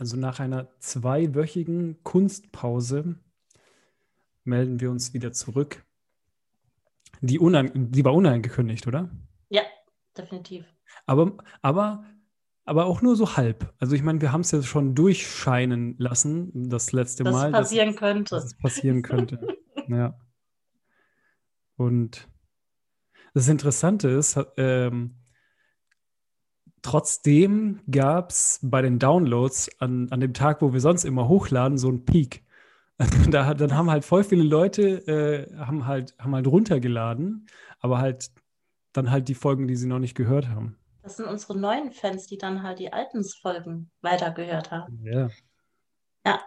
also nach einer zweiwöchigen Kunstpause melden wir uns wieder zurück. Die, die war unangekündigt, oder? Ja, definitiv. Aber, aber, aber auch nur so halb. Also ich meine, wir haben es ja schon durchscheinen lassen, das letzte das Mal. Passieren dass, könnte. Dass es passieren könnte. ja. Und das Interessante ist, ähm, trotzdem gab es bei den Downloads an, an dem Tag, wo wir sonst immer hochladen, so einen Peak. da, dann haben halt voll viele Leute äh, haben halt haben halt runtergeladen, aber halt dann halt die Folgen, die sie noch nicht gehört haben. Das sind unsere neuen Fans, die dann halt die alten Folgen weitergehört haben. Ja. Ja.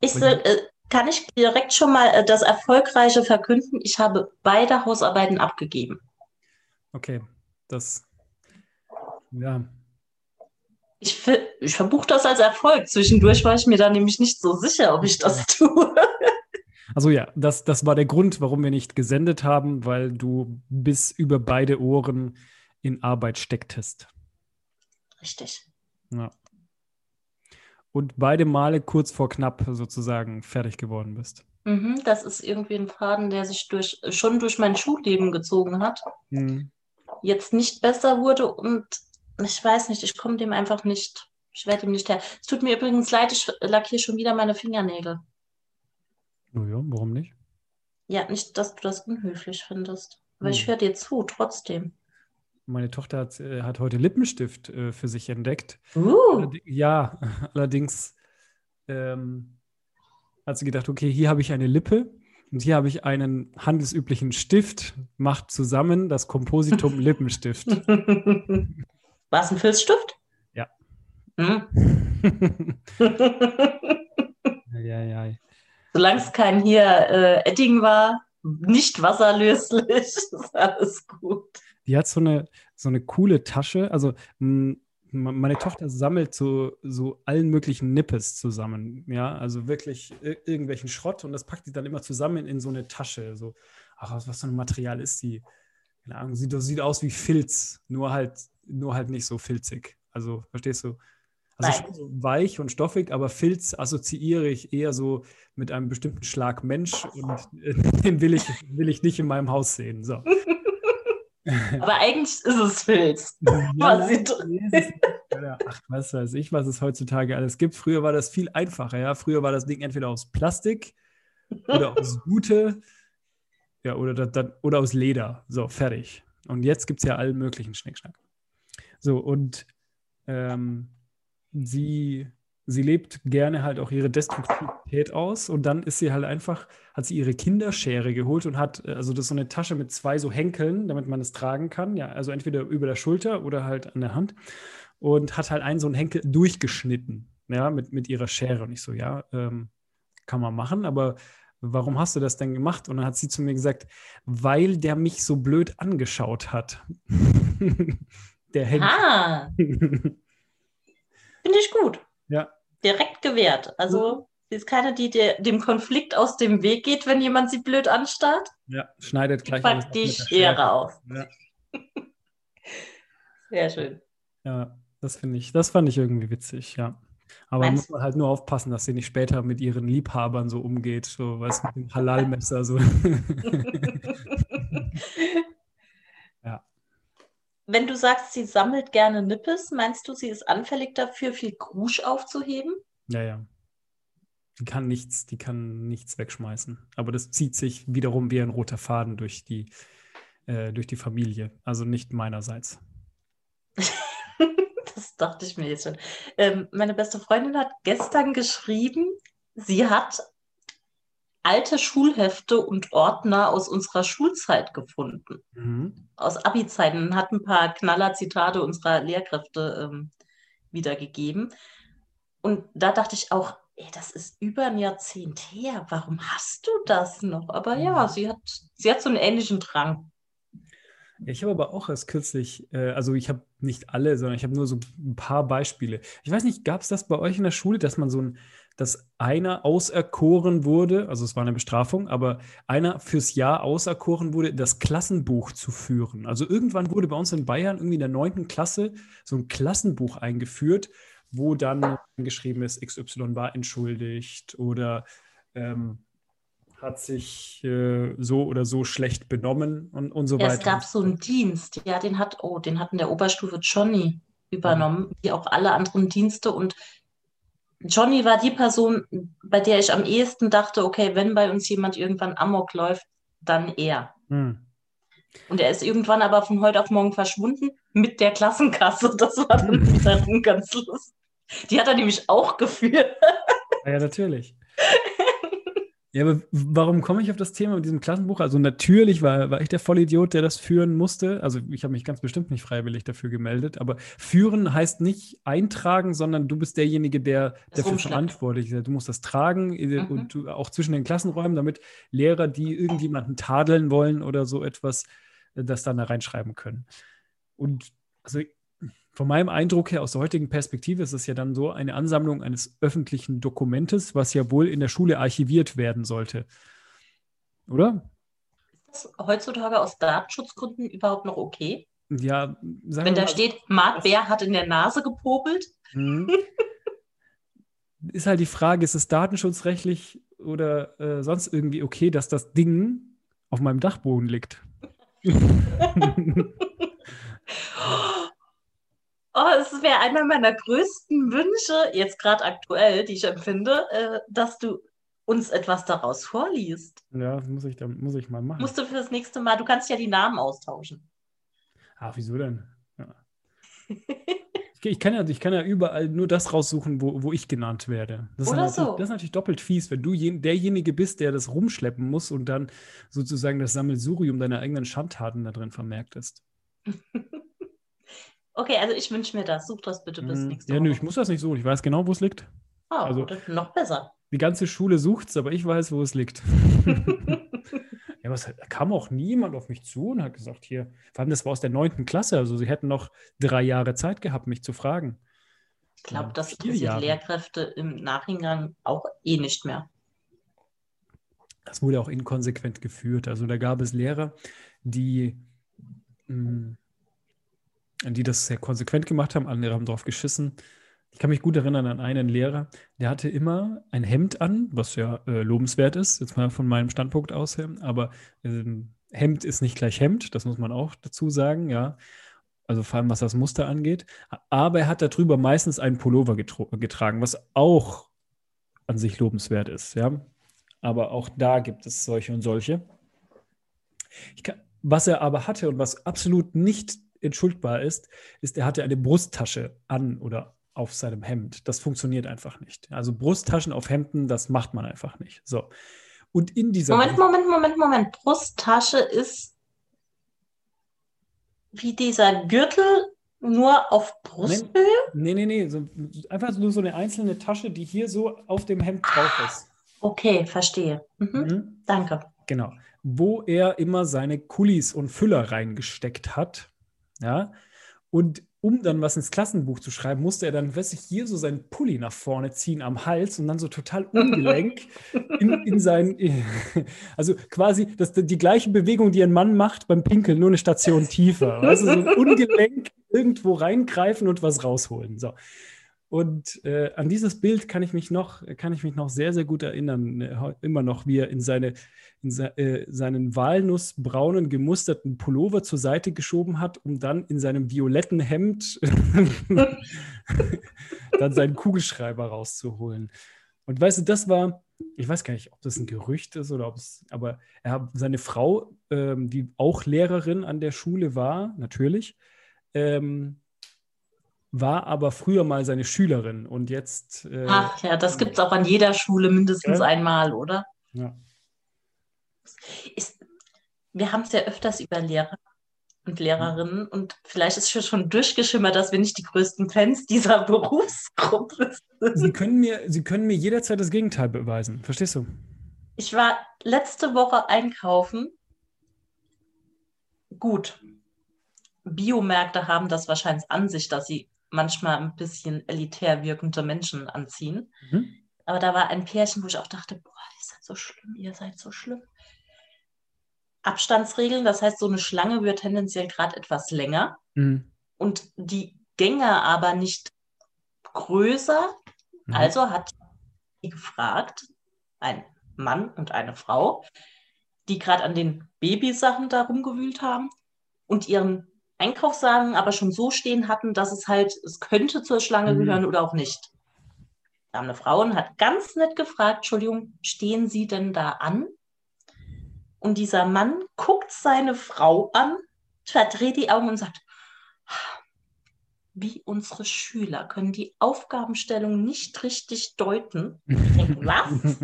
Ich äh, kann ich direkt schon mal äh, das Erfolgreiche verkünden. Ich habe beide Hausarbeiten abgegeben. Okay, das ja, ich, ich verbuche das als Erfolg. Zwischendurch war ich mir da nämlich nicht so sicher, ob ich das tue. Also ja, das, das war der Grund, warum wir nicht gesendet haben, weil du bis über beide Ohren in Arbeit stecktest. Richtig. Ja. Und beide Male kurz vor knapp sozusagen fertig geworden bist. Mhm, das ist irgendwie ein Faden, der sich durch, schon durch mein Schulleben gezogen hat. Mhm. Jetzt nicht besser wurde und ich weiß nicht, ich komme dem einfach nicht, ich werde ihm nicht her. Es tut mir übrigens leid, ich lackiere schon wieder meine Fingernägel. Oh ja, warum nicht? Ja, nicht, dass du das unhöflich findest. Aber hm. ich höre dir zu, trotzdem. Meine Tochter hat, äh, hat heute Lippenstift äh, für sich entdeckt. Uh. ja, allerdings ähm, hat sie gedacht, okay, hier habe ich eine Lippe und hier habe ich einen handelsüblichen Stift, macht zusammen das Kompositum Lippenstift. War es ein Filzstift? Ja. Hm? ja, ja, ja. Solange es kein hier äh, Edding war, nicht wasserlöslich, ist alles gut. Die hat so eine, so eine coole Tasche. Also meine Tochter sammelt so, so allen möglichen Nippes zusammen. Ja, also wirklich irgendwelchen Schrott und das packt die dann immer zusammen in so eine Tasche. So, ach, was für ein Material ist die? Keine Ahnung, sieht, sieht aus wie Filz, nur halt nur halt nicht so filzig. Also, verstehst du? Also schon so weich und stoffig, aber Filz assoziiere ich eher so mit einem bestimmten Schlag Mensch und den will ich, will ich nicht in meinem Haus sehen. So. Aber eigentlich ist es Filz. Ja, ach, was weiß ich, was es heutzutage alles gibt. Früher war das viel einfacher. Ja? Früher war das Ding entweder aus Plastik oder aus Gute ja, oder, oder aus Leder. So, fertig. Und jetzt gibt es ja allen möglichen Schnickschnack. So, und ähm, sie, sie lebt gerne halt auch ihre Destruktivität aus und dann ist sie halt einfach, hat sie ihre Kinderschere geholt und hat, äh, also das ist so eine Tasche mit zwei so Henkeln, damit man es tragen kann, ja, also entweder über der Schulter oder halt an der Hand und hat halt einen so einen Henkel durchgeschnitten, ja, mit, mit ihrer Schere und ich so, ja, ähm, kann man machen, aber warum hast du das denn gemacht? Und dann hat sie zu mir gesagt, weil der mich so blöd angeschaut hat. Der hängt. Ah. Finde ich gut. Ja. Direkt gewährt. Also, sie ist keine, die der, dem Konflikt aus dem Weg geht, wenn jemand sie blöd anstarrt. Ja, schneidet gleich. Packt die Schere auf. Ja. Sehr schön. Ja, das finde ich, das fand ich irgendwie witzig, ja. Aber Meinst muss man halt nur aufpassen, dass sie nicht später mit ihren Liebhabern so umgeht, so was mit dem Halal-Messer so. Wenn du sagst, sie sammelt gerne Nippes, meinst du, sie ist anfällig dafür, viel Krusch aufzuheben? Ja, ja. Die kann nichts, die kann nichts wegschmeißen. Aber das zieht sich wiederum wie ein roter Faden durch die, äh, durch die Familie. Also nicht meinerseits. das dachte ich mir jetzt schon. Ähm, meine beste Freundin hat gestern geschrieben, sie hat alte Schulhefte und Ordner aus unserer Schulzeit gefunden. Mhm. Aus Abi-Zeiten. Hat ein paar Knaller-Zitate unserer Lehrkräfte ähm, wiedergegeben. Und da dachte ich auch, ey, das ist über ein Jahrzehnt her. Warum hast du das noch? Aber ja, mhm. sie hat, sie hat so einen ähnlichen Drang. Ich habe aber auch erst kürzlich, äh, also ich habe nicht alle, sondern ich habe nur so ein paar Beispiele. Ich weiß nicht, gab es das bei euch in der Schule, dass man so ein, dass einer auserkoren wurde, also es war eine Bestrafung, aber einer fürs Jahr auserkoren wurde, das Klassenbuch zu führen. Also irgendwann wurde bei uns in Bayern irgendwie in der neunten Klasse so ein Klassenbuch eingeführt, wo dann geschrieben ist, XY war entschuldigt oder ähm, hat sich äh, so oder so schlecht benommen und, und so ja, weiter. Es gab so einen Dienst, ja, den hat, oh, den hat in der Oberstufe Johnny übernommen, mhm. wie auch alle anderen Dienste. Und Johnny war die Person, bei der ich am ehesten dachte, okay, wenn bei uns jemand irgendwann Amok läuft, dann er. Mhm. Und er ist irgendwann aber von heute auf morgen verschwunden mit der Klassenkasse. Das war dann wiederum ganz lustig. Die hat er nämlich auch geführt. Ja, natürlich. Ja, aber warum komme ich auf das Thema mit diesem Klassenbuch? Also natürlich war, war ich der Vollidiot, der das führen musste. Also ich habe mich ganz bestimmt nicht freiwillig dafür gemeldet. Aber führen heißt nicht eintragen, sondern du bist derjenige, der dafür verantwortlich ist. Du musst das tragen äh, mhm. und du, auch zwischen den Klassenräumen, damit Lehrer, die irgendjemanden tadeln wollen oder so etwas, äh, das dann da reinschreiben können. Und also von meinem Eindruck her aus der heutigen Perspektive ist es ja dann so eine Ansammlung eines öffentlichen Dokumentes, was ja wohl in der Schule archiviert werden sollte. Oder? Ist das heutzutage aus Datenschutzgründen überhaupt noch okay? Ja, wenn da mal, steht, Marc Bär hat in der Nase gepopelt. Mhm. ist halt die Frage, ist es datenschutzrechtlich oder äh, sonst irgendwie okay, dass das Ding auf meinem Dachboden liegt? Oh, es wäre einer meiner größten Wünsche, jetzt gerade aktuell, die ich empfinde, äh, dass du uns etwas daraus vorliest. Ja, das muss ich, dann, muss ich mal machen. Musst du für das nächste Mal, du kannst ja die Namen austauschen. Ach, wieso denn? Ja. ich, ich, kann ja, ich kann ja überall nur das raussuchen, wo, wo ich genannt werde. Das Oder ist, so. das ist natürlich doppelt fies, wenn du je, derjenige bist, der das rumschleppen muss und dann sozusagen das Sammelsurium deiner eigenen Schandtaten da drin vermerkt ist. Okay, also ich wünsche mir das. Such das bitte bis hm, nächste Woche. Ja, nö, ich muss das nicht suchen. Ich weiß genau, wo es liegt. Oh, also, noch besser. Die ganze Schule sucht es, aber ich weiß, wo es liegt. ja, aber es kam auch niemand auf mich zu und hat gesagt, hier, vor allem das war aus der neunten Klasse, also sie hätten noch drei Jahre Zeit gehabt, mich zu fragen. Ich glaube, ja, das interessiert. Lehrkräfte im Nachhinein auch eh nicht mehr. Das wurde auch inkonsequent geführt. Also da gab es Lehrer, die mh, hm, die das sehr konsequent gemacht haben. Andere haben drauf geschissen. Ich kann mich gut erinnern an einen Lehrer, der hatte immer ein Hemd an, was ja äh, lobenswert ist, jetzt mal von meinem Standpunkt aus her. Aber ähm, Hemd ist nicht gleich Hemd, das muss man auch dazu sagen, ja. Also vor allem was das Muster angeht. Aber er hat darüber meistens einen Pullover getragen, was auch an sich lobenswert ist, ja. Aber auch da gibt es solche und solche. Kann, was er aber hatte und was absolut nicht entschuldbar ist, ist, er hatte eine Brusttasche an oder auf seinem Hemd. Das funktioniert einfach nicht. Also Brusttaschen auf Hemden, das macht man einfach nicht. So. Und in dieser. Moment, Moment, Moment, Moment. Brusttasche ist wie dieser Gürtel nur auf Brusthöhe? Nee, nee, nee. So, einfach nur so eine einzelne Tasche, die hier so auf dem Hemd drauf ist. Okay, verstehe. Mhm. Mhm. Danke. Genau. Wo er immer seine Kulis und Füller reingesteckt hat. Ja. Und um dann was ins Klassenbuch zu schreiben, musste er dann, weiß ich, hier so seinen Pulli nach vorne ziehen am Hals und dann so total ungelenk in, in sein, also quasi das, die gleiche Bewegung, die ein Mann macht beim Pinkeln, nur eine Station tiefer. Also so ungelenk irgendwo reingreifen und was rausholen. So. Und äh, an dieses Bild kann ich mich noch, kann ich mich noch sehr, sehr gut erinnern. Äh, immer noch, wie er in, seine, in se, äh, seinen walnussbraunen gemusterten Pullover zur Seite geschoben hat, um dann in seinem violetten Hemd dann seinen Kugelschreiber rauszuholen. Und weißt du, das war, ich weiß gar nicht, ob das ein Gerücht ist oder ob es, aber er, seine Frau, ähm, die auch Lehrerin an der Schule war, natürlich, ähm, war aber früher mal seine Schülerin und jetzt. Äh, Ach ja, das gibt es auch an jeder Schule mindestens ja. einmal, oder? Ja. Ist, wir haben es ja öfters über Lehrer und Lehrerinnen und vielleicht ist schon durchgeschimmert, dass wir nicht die größten Fans dieser Berufsgruppe sind. Sie können mir, Sie können mir jederzeit das Gegenteil beweisen. Verstehst du? Ich war letzte Woche einkaufen. Gut. Biomärkte haben das wahrscheinlich an sich, dass sie manchmal ein bisschen elitär wirkende Menschen anziehen. Mhm. Aber da war ein Pärchen, wo ich auch dachte, boah, ihr seid so schlimm, ihr seid so schlimm. Abstandsregeln, das heißt, so eine Schlange wird tendenziell gerade etwas länger mhm. und die Gänge aber nicht größer. Mhm. Also hat sie gefragt, ein Mann und eine Frau, die gerade an den Babysachen da rumgewühlt haben und ihren Einkaufswagen aber schon so stehen hatten, dass es halt, es könnte zur Schlange mhm. gehören oder auch nicht. Da haben eine Frau und hat ganz nett gefragt, Entschuldigung, stehen Sie denn da an? Und dieser Mann guckt seine Frau an, verdreht die Augen und sagt, wie unsere Schüler können die Aufgabenstellung nicht richtig deuten. Denke, was?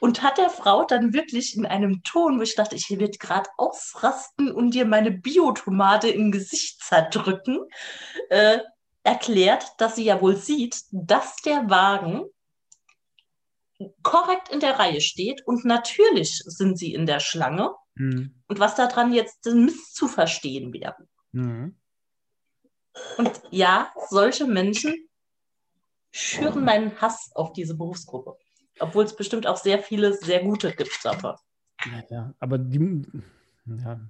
und hat der Frau dann wirklich in einem Ton, wo ich dachte, ich werde gerade ausrasten und dir meine Biotomate im Gesicht zerdrücken, äh, erklärt, dass sie ja wohl sieht, dass der Wagen korrekt in der Reihe steht und natürlich sind sie in der Schlange. Mhm. Und was daran jetzt misszuverstehen wäre. Mhm. Und ja, solche Menschen schüren meinen Hass auf diese Berufsgruppe. Obwohl es bestimmt auch sehr viele sehr gute gibt davon. Ja, aber die, ja.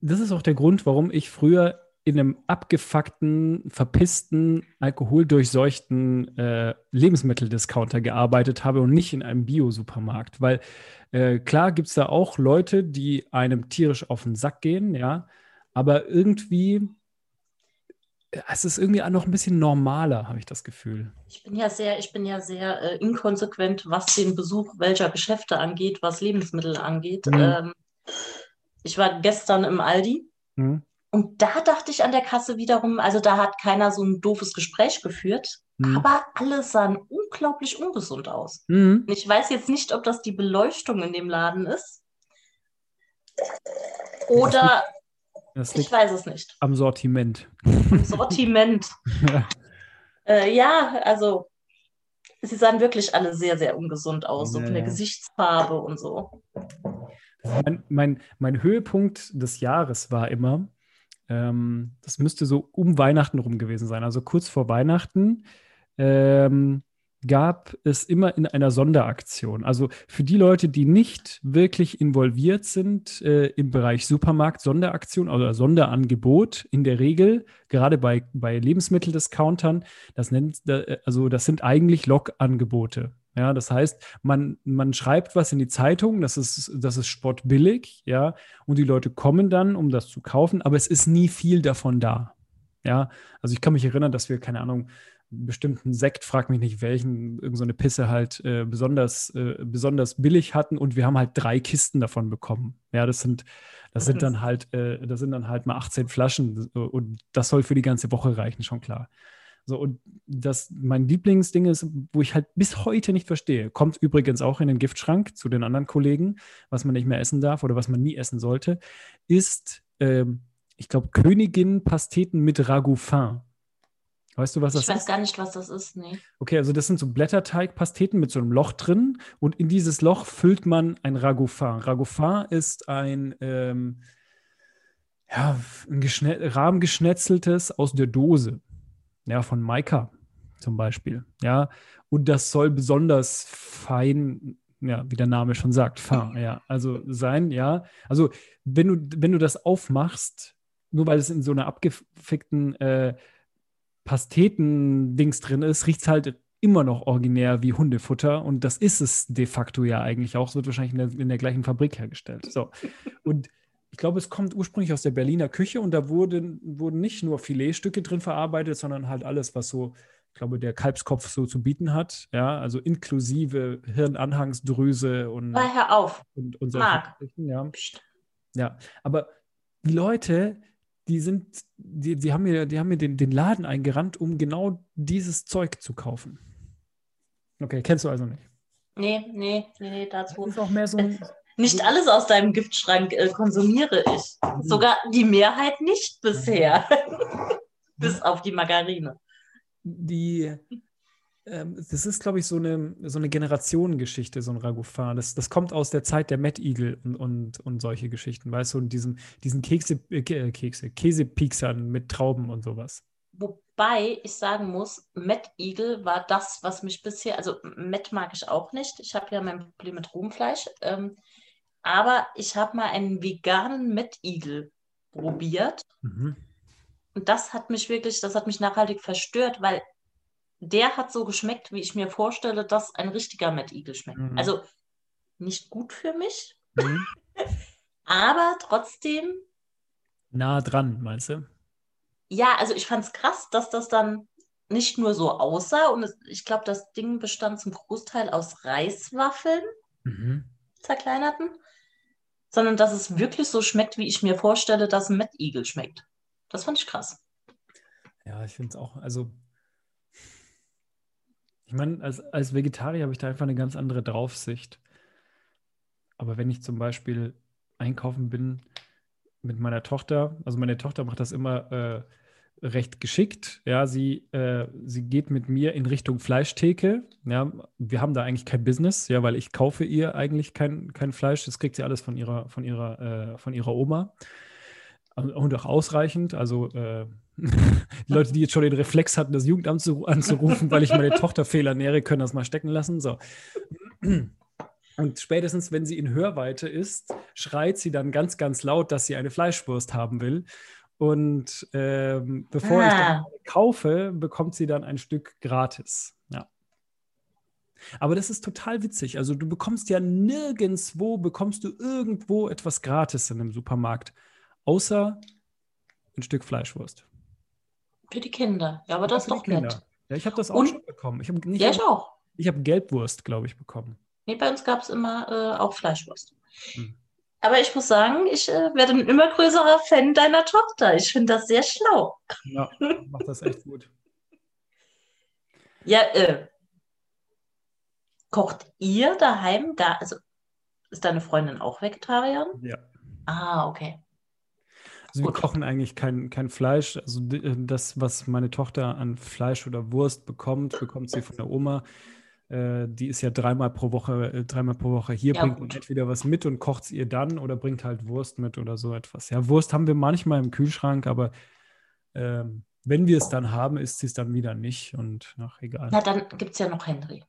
Das ist auch der Grund, warum ich früher in einem abgefuckten, verpissten, alkoholdurchseuchten äh, Lebensmitteldiscounter gearbeitet habe und nicht in einem Bio-Supermarkt. Weil äh, klar gibt es da auch Leute, die einem tierisch auf den Sack gehen, ja, aber irgendwie es ist irgendwie auch noch ein bisschen normaler, habe ich das Gefühl. Ich bin ja sehr, ich bin ja sehr äh, inkonsequent, was den Besuch welcher Geschäfte angeht, was Lebensmittel angeht. Mhm. Ähm, ich war gestern im Aldi mhm. und da dachte ich an der Kasse wiederum, also da hat keiner so ein doofes Gespräch geführt, mhm. aber alle sahen unglaublich ungesund aus. Mhm. Ich weiß jetzt nicht, ob das die Beleuchtung in dem Laden ist oder ich weiß es nicht. Am Sortiment. Sortiment. ja. Äh, ja, also sie sahen wirklich alle sehr, sehr ungesund aus, so von der Gesichtsfarbe und so. Mein, mein, mein, Höhepunkt des Jahres war immer, ähm, das müsste so um Weihnachten rum gewesen sein, also kurz vor Weihnachten. Ähm, gab es immer in einer Sonderaktion. Also für die Leute, die nicht wirklich involviert sind äh, im Bereich Supermarkt, Sonderaktion oder Sonderangebot in der Regel, gerade bei, bei Lebensmitteldiscountern, das nennt, also das sind eigentlich Log-Angebote. Ja, das heißt, man, man schreibt was in die Zeitung, das ist, das ist spottbillig, ja, und die Leute kommen dann, um das zu kaufen, aber es ist nie viel davon da. Ja, also ich kann mich erinnern, dass wir, keine Ahnung, bestimmten Sekt, frag mich nicht welchen, irgendeine so Pisse halt äh, besonders, äh, besonders billig hatten und wir haben halt drei Kisten davon bekommen. Ja, das sind, das sind dann halt, äh, das sind dann halt mal 18 Flaschen und das soll für die ganze Woche reichen, schon klar. So, und das, mein Lieblingsding ist, wo ich halt bis heute nicht verstehe, kommt übrigens auch in den Giftschrank zu den anderen Kollegen, was man nicht mehr essen darf oder was man nie essen sollte, ist, ähm, ich glaube, Königin-Pasteten mit Ragoufin. Weißt du, was das ist? Ich weiß gar nicht, was das ist, nee. Okay, also das sind so Blätterteigpasteten mit so einem Loch drin und in dieses Loch füllt man ein Ragoufin. Ragoufin ist ein, ähm, ja, ein rahmengeschnetzeltes aus der Dose. Ja, von Maika zum Beispiel. Ja, und das soll besonders fein, ja, wie der Name schon sagt, fein, ja, also sein, ja. Also, wenn du, wenn du das aufmachst, nur weil es in so einer abgefickten äh, Pasteten-Dings drin ist, riecht es halt immer noch originär wie Hundefutter und das ist es de facto ja eigentlich auch. Es wird wahrscheinlich in der, in der gleichen Fabrik hergestellt. So. Und ich glaube, es kommt ursprünglich aus der Berliner Küche und da wurden, wurden nicht nur Filetstücke drin verarbeitet, sondern halt alles, was so, ich glaube, der Kalbskopf so zu bieten hat. Ja, also inklusive Hirnanhangsdrüse und. Aber hör auf. Und, und Marc. Ja. ja, aber die Leute, die sind, die, die haben mir, die haben mir den, den Laden eingerannt, um genau dieses Zeug zu kaufen. Okay, kennst du also nicht? Nee, nee, nee, nee dazu. Das ist auch mehr so ein, nicht alles aus deinem Giftschrank äh, konsumiere ich. Mhm. Sogar die Mehrheit nicht bisher. Bis auf die Margarine. Die, ähm, das ist, glaube ich, so eine, so eine Generationengeschichte, so ein Ragoufin. Das, das kommt aus der Zeit der Mad Eagle und, und, und solche Geschichten, weißt du, und diesen, diesen Kekse, äh, äh Kekse, Käsepiksern mit Trauben und sowas. Wobei ich sagen muss, Mad Eagle war das, was mich bisher, also Mad mag ich auch nicht. Ich habe ja mein Problem mit Rumfleisch. Ähm, aber ich habe mal einen veganen Mad Eagle probiert. Mhm. Und das hat mich wirklich, das hat mich nachhaltig verstört, weil der hat so geschmeckt, wie ich mir vorstelle, dass ein richtiger Mad Eagle schmeckt. Mhm. Also nicht gut für mich, mhm. aber trotzdem. Nah dran, meinst du? Ja, also ich fand es krass, dass das dann nicht nur so aussah und es, ich glaube, das Ding bestand zum Großteil aus Reiswaffeln, mhm. zerkleinerten, sondern dass es wirklich so schmeckt, wie ich mir vorstelle, dass ein Mad Eagle schmeckt. Das fand ich krass. Ja, ich finde es auch, also ich meine, als, als Vegetarier habe ich da einfach eine ganz andere Draufsicht. Aber wenn ich zum Beispiel einkaufen bin mit meiner Tochter, also meine Tochter macht das immer äh, recht geschickt. Ja, sie, äh, sie geht mit mir in Richtung Fleischtheke. Ja, wir haben da eigentlich kein Business, ja, weil ich kaufe ihr eigentlich kein, kein Fleisch. Das kriegt sie alles von ihrer, von ihrer, äh, von ihrer Oma. Und auch ausreichend. Also äh, die Leute, die jetzt schon den Reflex hatten, das Jugendamt zu, anzurufen, weil ich meine Tochter fehlernähre, können das mal stecken lassen. So. Und spätestens, wenn sie in Hörweite ist, schreit sie dann ganz, ganz laut, dass sie eine Fleischwurst haben will. Und ähm, bevor ah. ich dann kaufe, bekommt sie dann ein Stück gratis. Ja. Aber das ist total witzig. Also du bekommst ja nirgendwo, bekommst du irgendwo etwas gratis in einem Supermarkt, außer ein Stück Fleischwurst. Für die Kinder. Ja, aber das ist doch nett. Ja, ich habe das auch Und, schon bekommen. Ich nicht, ja, ich auch. Ich habe Gelbwurst, glaube ich, bekommen. Nee, bei uns gab es immer äh, auch Fleischwurst. Hm. Aber ich muss sagen, ich äh, werde ein immer größerer Fan deiner Tochter. Ich finde das sehr schlau. Ja, macht das echt gut. ja, äh, kocht ihr daheim da? Also ist deine Freundin auch Vegetarierin? Ja. Ah, okay. Also wir kochen eigentlich kein, kein Fleisch. Also äh, das, was meine Tochter an Fleisch oder Wurst bekommt, bekommt sie von der Oma. Äh, die ist ja dreimal pro Woche, äh, dreimal pro Woche hier, ja, bringt entweder was mit und kocht es ihr dann oder bringt halt Wurst mit oder so etwas. Ja, Wurst haben wir manchmal im Kühlschrank, aber ähm, wenn wir es dann haben, ist sie es dann wieder nicht und ach, egal. Na, dann gibt es ja noch Henry.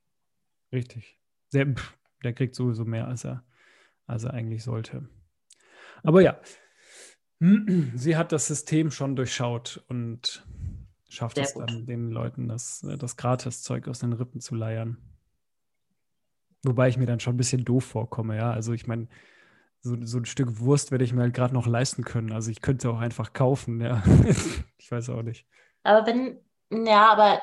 Richtig. Der, der kriegt sowieso mehr, als er, als er eigentlich sollte. Aber ja, sie hat das System schon durchschaut und schafft Sehr es gut. dann, den Leuten das, das Gratiszeug aus den Rippen zu leiern. Wobei ich mir dann schon ein bisschen doof vorkomme, ja. Also ich meine, so, so ein Stück Wurst werde ich mir halt gerade noch leisten können. Also ich könnte auch einfach kaufen, ja. ich weiß auch nicht. Aber wenn, ja, aber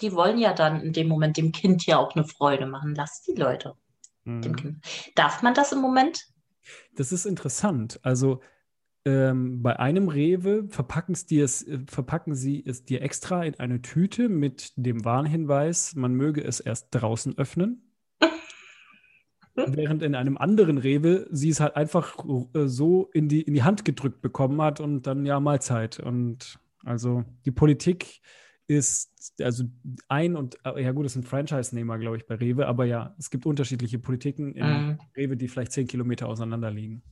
die wollen ja dann in dem Moment dem Kind ja auch eine Freude machen. Lass die Leute. Mhm. Darf man das im Moment? Das ist interessant. Also ähm, bei einem Rewe verpacken, es, äh, verpacken sie es dir extra in eine Tüte mit dem Warnhinweis, man möge es erst draußen öffnen. Während in einem anderen Rewe sie es halt einfach äh, so in die, in die Hand gedrückt bekommen hat und dann ja Mahlzeit. Und also die Politik ist, also ein und, äh, ja gut, es sind Franchise-Nehmer, glaube ich, bei Rewe, aber ja, es gibt unterschiedliche Politiken in mhm. Rewe, die vielleicht zehn Kilometer auseinander liegen.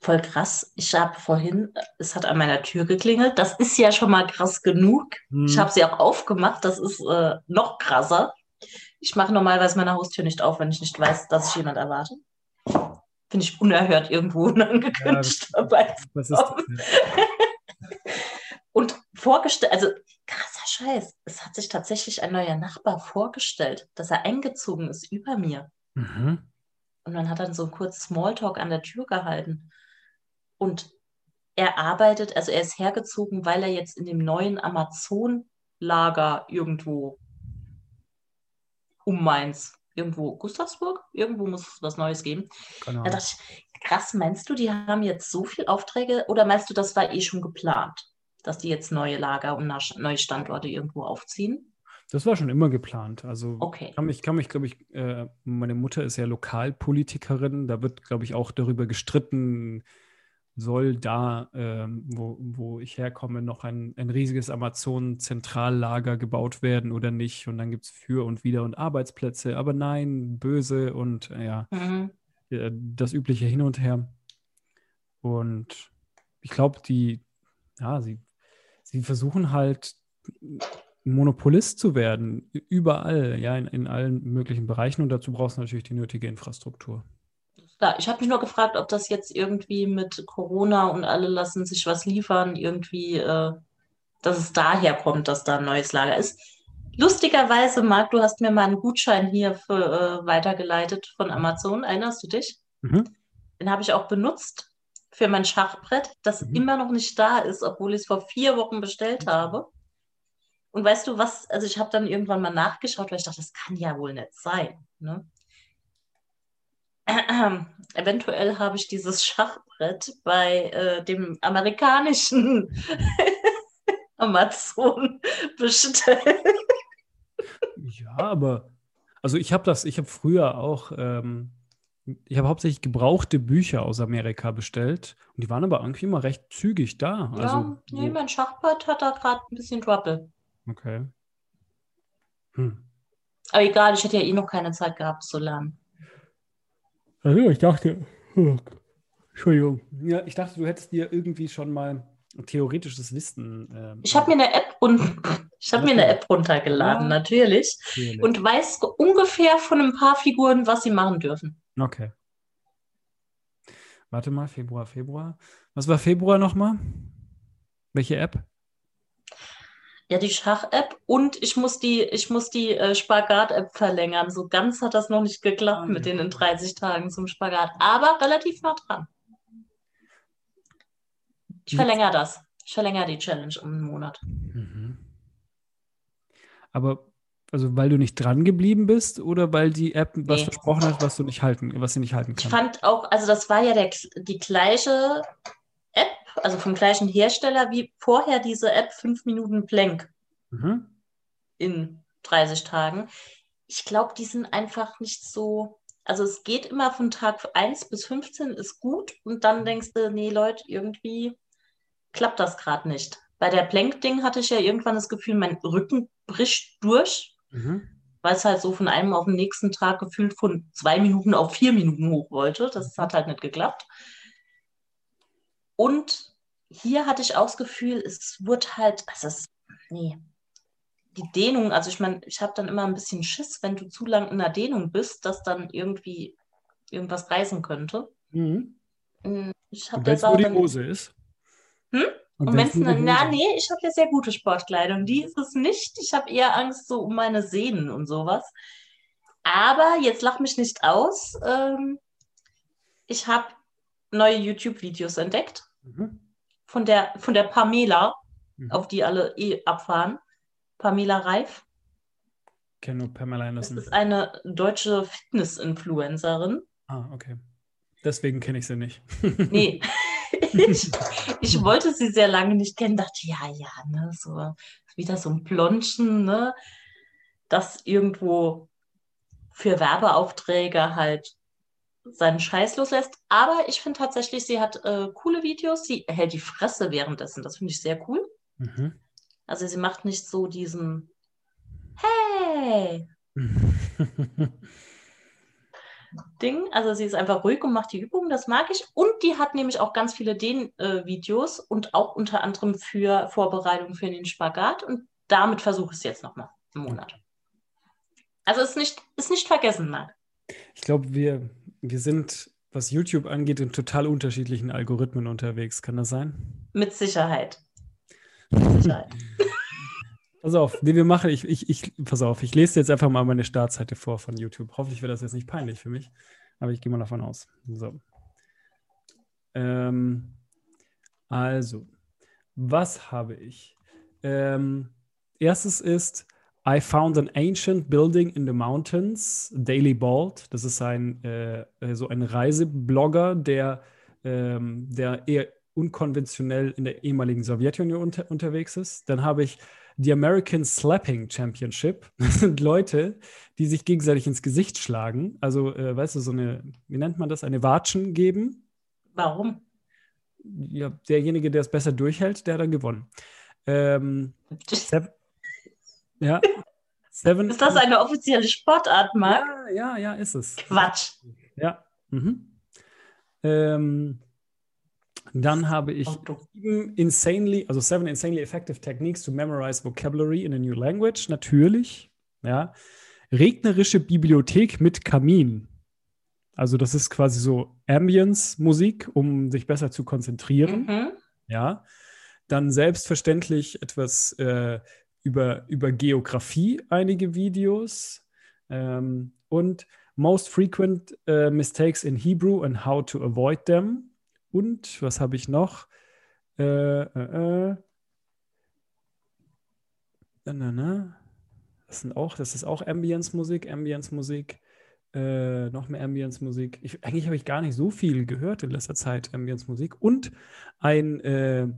Voll krass. Ich habe vorhin, es hat an meiner Tür geklingelt. Das ist ja schon mal krass genug. Mhm. Ich habe sie auch aufgemacht. Das ist äh, noch krasser. Ich mache normalerweise meine Haustür nicht auf, wenn ich nicht weiß, dass ich jemand erwarte. Finde ich unerhört irgendwo unangekündigt ja, dabei. Was ist das? Und vorgestellt, also krasser Scheiß. Es hat sich tatsächlich ein neuer Nachbar vorgestellt, dass er eingezogen ist über mir. Mhm. Und man hat dann so kurz Smalltalk an der Tür gehalten. Und er arbeitet, also er ist hergezogen, weil er jetzt in dem neuen Amazon-Lager irgendwo um Mainz, irgendwo Gustavsburg, irgendwo muss es was Neues geben. Genau. Da dachte ich, krass, meinst du, die haben jetzt so viele Aufträge oder meinst du, das war eh schon geplant, dass die jetzt neue Lager und neue Standorte irgendwo aufziehen? Das war schon immer geplant. Also okay. kann mich, kann mich, glaube ich, äh, meine Mutter ist ja Lokalpolitikerin, da wird, glaube ich, auch darüber gestritten, soll da, äh, wo, wo ich herkomme, noch ein, ein riesiges Amazon-Zentrallager gebaut werden oder nicht. Und dann gibt es für und wieder und Arbeitsplätze, aber nein, böse und äh, ja, mhm. das übliche Hin und Her. Und ich glaube, die, ja, sie, sie versuchen halt Monopolist zu werden, überall, ja, in, in allen möglichen Bereichen. Und dazu brauchst du natürlich die nötige Infrastruktur. Klar. Ich habe mich nur gefragt, ob das jetzt irgendwie mit Corona und alle lassen sich was liefern, irgendwie, äh, dass es daher kommt, dass da ein neues Lager ist. Lustigerweise, Marc, du hast mir mal einen Gutschein hier für, äh, weitergeleitet von Amazon. Erinnerst du dich? Mhm. Den habe ich auch benutzt für mein Schachbrett, das mhm. immer noch nicht da ist, obwohl ich es vor vier Wochen bestellt habe. Und weißt du was, also ich habe dann irgendwann mal nachgeschaut, weil ich dachte, das kann ja wohl nicht sein. Ne? Eventuell habe ich dieses Schachbrett bei äh, dem amerikanischen Amazon bestellt. Ja, aber also ich habe das, ich habe früher auch, ähm, ich habe hauptsächlich gebrauchte Bücher aus Amerika bestellt und die waren aber irgendwie immer recht zügig da. Ja, also, nee, mein Schachbrett hat da gerade ein bisschen Trouble. Okay. Hm. Aber egal, ich hätte ja eh noch keine Zeit gehabt zu lernen. Also ich dachte, oh, Entschuldigung. Ja, ich dachte, du hättest dir irgendwie schon mal theoretisches Wissen. Ähm, ich habe mir eine App und ich habe mir eine App runtergeladen, ja. natürlich, natürlich, und weiß ungefähr von ein paar Figuren, was sie machen dürfen. Okay. Warte mal, Februar, Februar. Was war Februar nochmal? Welche App? Ja, die Schach-App und ich muss die, ich muss die äh, Spagat-App verlängern. So ganz hat das noch nicht geklappt ah, mit den 30 Tagen zum Spagat, aber relativ nah dran. Ich verlängere das. Ich verlängere die Challenge um einen Monat. Mhm. Aber also weil du nicht dran geblieben bist oder weil die App was nee. versprochen hat, was du nicht halten, was sie nicht halten kann? Ich fand auch, also das war ja der, die gleiche also vom gleichen Hersteller wie vorher diese App 5 Minuten Plank mhm. in 30 Tagen. Ich glaube, die sind einfach nicht so. Also es geht immer von Tag 1 bis 15 ist gut und dann denkst du, nee Leute, irgendwie klappt das gerade nicht. Bei der Plank-Ding hatte ich ja irgendwann das Gefühl, mein Rücken bricht durch, mhm. weil es halt so von einem auf den nächsten Tag gefühlt von zwei Minuten auf vier Minuten hoch wollte. Das hat halt nicht geklappt. Und hier hatte ich auch das Gefühl, es wird halt, also es, nee, die Dehnung, also ich meine, ich habe dann immer ein bisschen Schiss, wenn du zu lang in der Dehnung bist, dass dann irgendwie irgendwas reißen könnte. Mhm. Hm, ich habe jetzt auch. Wo die Hose ist. Hm? Und, und wenn es eine, na, nee, ich habe ja sehr gute Sportkleidung. Die ist es nicht. Ich habe eher Angst so um meine Sehnen und sowas. Aber jetzt lach mich nicht aus. Ähm, ich habe neue YouTube-Videos entdeckt. Mhm. Von, der, von der Pamela, mhm. auf die alle eh abfahren. Pamela Reif. Kenne nur Pamela Anderson. Das ist eine deutsche Fitness-Influencerin. Ah, okay. Deswegen kenne ich sie nicht. nee, ich, ich, wollte sie sehr lange nicht kennen, dachte, ja, ja, ne, so wieder so ein Blondchen, ne, das irgendwo für Werbeaufträge halt seinen Scheiß loslässt. Aber ich finde tatsächlich, sie hat äh, coole Videos. Sie hält die Fresse währenddessen. Das finde ich sehr cool. Mhm. Also sie macht nicht so diesen Hey! Ding. Also sie ist einfach ruhig und macht die Übungen, das mag ich. Und die hat nämlich auch ganz viele Den-Videos äh, und auch unter anderem für Vorbereitung für den Spagat. Und damit versuche ich es jetzt nochmal im Monat. Also ist nicht, ist nicht vergessen, Marc. Ich glaube, wir, wir sind, was YouTube angeht, in total unterschiedlichen Algorithmen unterwegs. Kann das sein? Mit Sicherheit. Mit Sicherheit. Pass auf, nee, wir machen, ich, ich, ich, pass auf, ich lese jetzt einfach mal meine Startseite vor von YouTube. Hoffentlich wird das jetzt nicht peinlich für mich, aber ich gehe mal davon aus. So. Ähm, also, was habe ich? Ähm, erstes ist, I found an ancient building in the mountains, Daily Bald. Das ist ein, äh, so ein Reiseblogger, der, ähm, der eher unkonventionell in der ehemaligen Sowjetunion unter, unterwegs ist. Dann habe ich die American Slapping Championship. Das sind Leute, die sich gegenseitig ins Gesicht schlagen. Also, äh, weißt du, so eine, wie nennt man das, eine Watschen geben. Warum? Ja, derjenige, der es besser durchhält, der hat dann gewonnen. Ähm, ja. Seven, ist das eine offizielle Sportart, Marc? Ja, ja, ja, ist es. Quatsch. Ja. Mhm. Ähm, dann habe ich sieben insanely, also seven insanely effective techniques to memorize vocabulary in a new language. Natürlich. Ja. Regnerische Bibliothek mit Kamin. Also das ist quasi so Ambience-Musik, um sich besser zu konzentrieren. Mhm. Ja. Dann selbstverständlich etwas äh, über, über Geografie, einige Videos. Ähm, und Most Frequent uh, Mistakes in Hebrew and How to Avoid Them. Und was habe ich noch? Äh, äh, äh. Na, na, na. Das, sind auch, das ist auch Ambience-Musik, Ambience-Musik. Äh, noch mehr Ambience-Musik. eigentlich habe ich gar nicht so viel gehört in letzter Zeit, Ambience-Musik. Und ein, äh,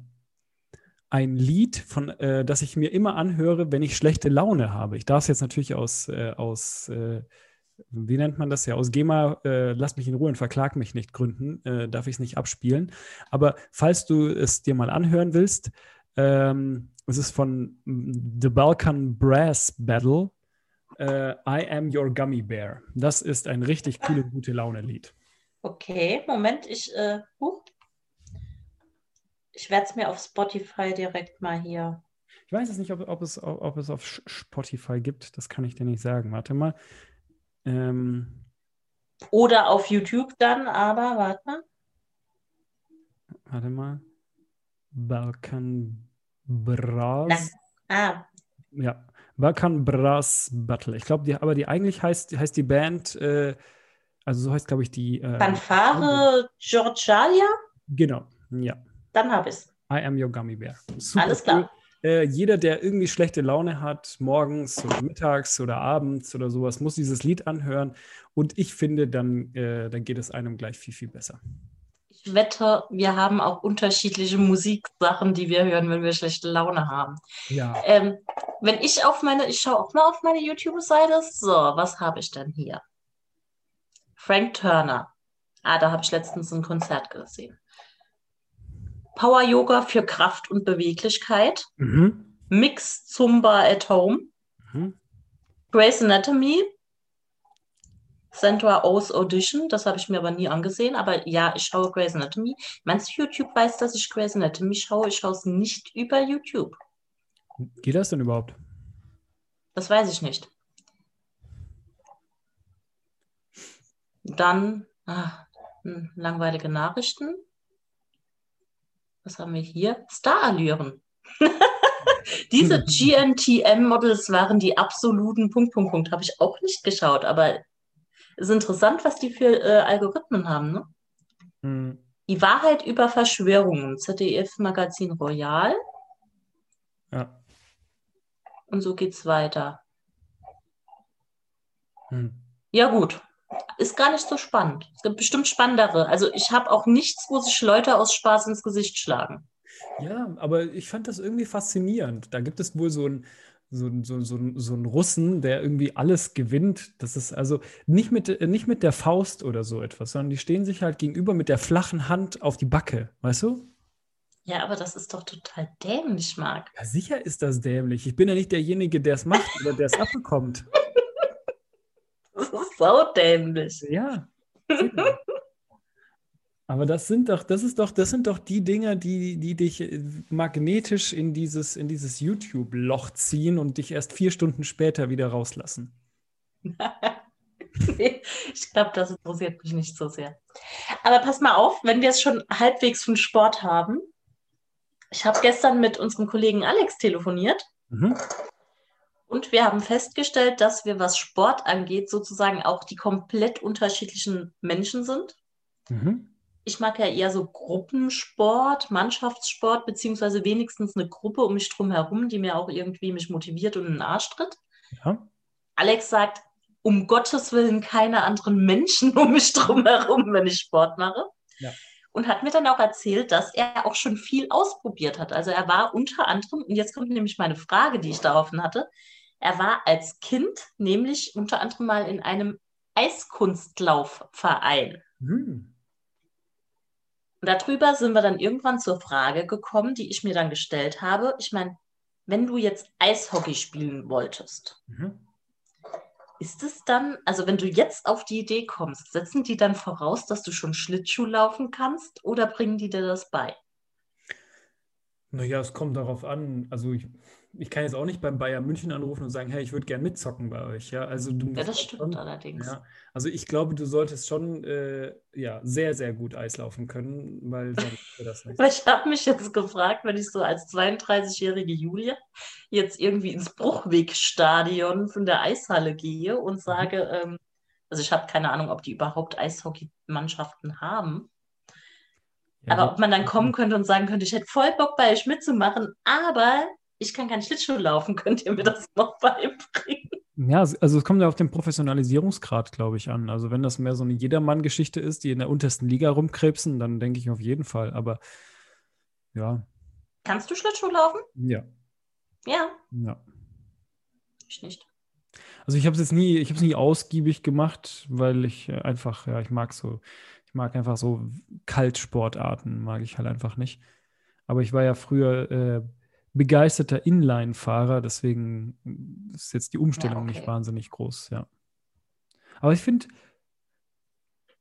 ein Lied, von, äh, das ich mir immer anhöre, wenn ich schlechte Laune habe. Ich darf es jetzt natürlich aus, äh, aus äh, wie nennt man das ja, aus GEMA, äh, lass mich in Ruhe und verklag mich nicht Gründen, äh, darf ich es nicht abspielen. Aber falls du es dir mal anhören willst, ähm, es ist von mm, The Balkan Brass Battle, äh, I Am Your Gummy Bear. Das ist ein richtig cooles, gute Laune-Lied. Okay, Moment, ich, uh, ich werde es mir auf Spotify direkt mal hier. Ich weiß es nicht, ob, ob, es, ob es auf Spotify gibt, das kann ich dir nicht sagen. Warte mal. Ähm, Oder auf YouTube dann, aber warte mal. Warte mal. Balkan Brass. Ah. Ja, Balkan Brass Battle. Ich glaube, die, aber die eigentlich heißt, heißt die Band, äh, also so heißt, glaube ich, die. Äh, Fanfare Georgialia? Genau, ja. Dann habe ich es. I am your Gummy Bear. Super Alles klar. Cool äh, jeder, der irgendwie schlechte Laune hat, morgens oder mittags oder abends oder sowas, muss dieses Lied anhören. Und ich finde, dann, äh, dann geht es einem gleich viel, viel besser. Ich wette, wir haben auch unterschiedliche Musiksachen, die wir hören, wenn wir schlechte Laune haben. Ja. Ähm, wenn ich auf meine, ich schaue auch mal auf meine YouTube-Seite. So, was habe ich denn hier? Frank Turner. Ah, da habe ich letztens ein Konzert gesehen. Power Yoga für Kraft und Beweglichkeit, mhm. Mix Zumba at Home, mhm. Grey's Anatomy, Sandra O's Audition, das habe ich mir aber nie angesehen, aber ja, ich schaue Grey's Anatomy. Meinst du, YouTube weiß, dass ich Grey's Anatomy schaue? Ich schaue es nicht über YouTube. Geht das denn überhaupt? Das weiß ich nicht. Dann ah, hm, langweilige Nachrichten was haben wir hier? Starallüren. Diese GNTM-Models waren die absoluten Punkt, Punkt, Punkt. Habe ich auch nicht geschaut, aber es ist interessant, was die für äh, Algorithmen haben. Ne? Hm. Die Wahrheit über Verschwörungen, ZDF-Magazin Royal. Ja. Und so geht's weiter. Hm. Ja, gut ist gar nicht so spannend. Es gibt bestimmt spannendere. Also ich habe auch nichts, wo sich Leute aus Spaß ins Gesicht schlagen. Ja, aber ich fand das irgendwie faszinierend. Da gibt es wohl so einen so, so, so, so einen Russen, der irgendwie alles gewinnt. Das ist also nicht mit, nicht mit der Faust oder so etwas, sondern die stehen sich halt gegenüber mit der flachen Hand auf die Backe, weißt du? Ja, aber das ist doch total dämlich, Marc. Ja, sicher ist das dämlich. Ich bin ja nicht derjenige, der es macht oder der es abbekommt. Das ist saudämlich. Ja. Aber das sind doch, das ist doch, das sind doch die Dinger, die, die dich äh, magnetisch in dieses, in dieses YouTube-Loch ziehen und dich erst vier Stunden später wieder rauslassen. nee, ich glaube, das interessiert mich nicht so sehr. Aber pass mal auf, wenn wir es schon halbwegs von Sport haben. Ich habe gestern mit unserem Kollegen Alex telefoniert. Mhm. Und wir haben festgestellt, dass wir, was Sport angeht, sozusagen auch die komplett unterschiedlichen Menschen sind. Mhm. Ich mag ja eher so Gruppensport, Mannschaftssport, beziehungsweise wenigstens eine Gruppe um mich drum herum, die mir auch irgendwie mich motiviert und in den Arsch tritt. Ja. Alex sagt, um Gottes Willen keine anderen Menschen um mich drum herum, wenn ich Sport mache. Ja. Und hat mir dann auch erzählt, dass er auch schon viel ausprobiert hat. Also er war unter anderem, und jetzt kommt nämlich meine Frage, die ich da offen hatte, er war als Kind nämlich unter anderem mal in einem Eiskunstlaufverein. Hm. Und darüber sind wir dann irgendwann zur Frage gekommen, die ich mir dann gestellt habe. Ich meine, wenn du jetzt Eishockey spielen wolltest, mhm. ist es dann, also wenn du jetzt auf die Idee kommst, setzen die dann voraus, dass du schon Schlittschuh laufen kannst oder bringen die dir das bei? Naja, es kommt darauf an. Also ich, ich kann jetzt auch nicht beim Bayern München anrufen und sagen, hey, ich würde gern mitzocken bei euch. Ja, also du ja das stimmt schon, allerdings. Ja, also ich glaube, du solltest schon äh, ja, sehr, sehr gut Eislaufen können, weil sonst wäre das nicht. ich habe mich jetzt gefragt, wenn ich so als 32-jährige Julia jetzt irgendwie ins Bruchwegstadion von der Eishalle gehe und mhm. sage, mhm. ähm, also ich habe keine Ahnung, ob die überhaupt Eishockeymannschaften haben. Ja, aber ob man dann kommen könnte und sagen könnte, ich hätte voll Bock bei euch mitzumachen, aber ich kann keinen Schlittschuh laufen, könnt ihr mir das noch beibringen? Ja, also es kommt ja auf den Professionalisierungsgrad, glaube ich, an. Also wenn das mehr so eine Jedermann-Geschichte ist, die in der untersten Liga rumkrebsen, dann denke ich auf jeden Fall. Aber ja. Kannst du Schlittschuh laufen? Ja. Ja. Ja. Ich nicht. Also ich habe es jetzt nie, ich habe es nie ausgiebig gemacht, weil ich einfach, ja, ich mag so, ich mag einfach so Kaltsportarten, mag ich halt einfach nicht. Aber ich war ja früher äh, begeisterter Inline-Fahrer, deswegen ist jetzt die Umstellung ja, okay. nicht wahnsinnig groß, ja. Aber ich finde,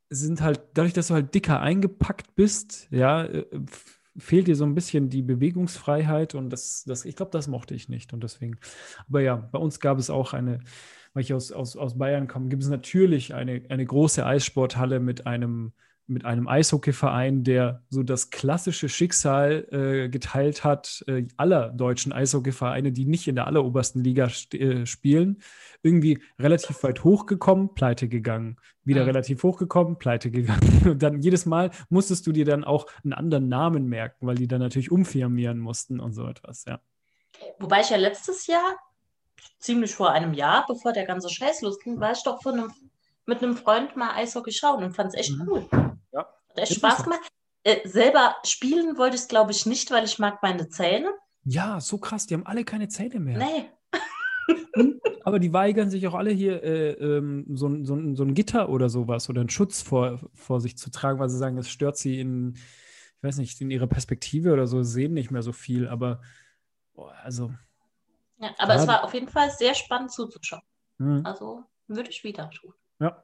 sind halt, dadurch, dass du halt dicker eingepackt bist, ja, äh, fehlt dir so ein bisschen die Bewegungsfreiheit und das, das ich glaube, das mochte ich nicht und deswegen. Aber ja, bei uns gab es auch eine, weil ich aus, aus, aus Bayern komme, gibt es natürlich eine, eine große Eissporthalle mit einem mit einem Eishockeyverein, der so das klassische Schicksal äh, geteilt hat, äh, aller deutschen Eishockeyvereine, die nicht in der allerobersten Liga äh, spielen, irgendwie relativ weit hochgekommen, pleite gegangen, wieder mhm. relativ hochgekommen, pleite gegangen. Und dann jedes Mal musstest du dir dann auch einen anderen Namen merken, weil die dann natürlich umfirmieren mussten und so etwas, ja. Wobei ich ja letztes Jahr, ziemlich vor einem Jahr, bevor der ganze Scheiß losging, war ich doch von einem, mit einem Freund mal Eishockey schauen und fand es echt mhm. cool. Ja. Echt Spaß gemacht. Äh, selber spielen wollte ich es, glaube ich, nicht, weil ich mag meine Zähne. Ja, so krass, die haben alle keine Zähne mehr. Nee. Aber die weigern sich auch alle hier äh, ähm, so, so, so, ein Gitter oder sowas oder einen Schutz vor, vor sich zu tragen, weil sie sagen, es stört sie in, ich weiß nicht, in ihrer Perspektive oder so, sehen nicht mehr so viel. Aber boah, also. Ja, aber es war auf jeden Fall sehr spannend zuzuschauen. Mhm. Also würde ich wieder tun. Ja.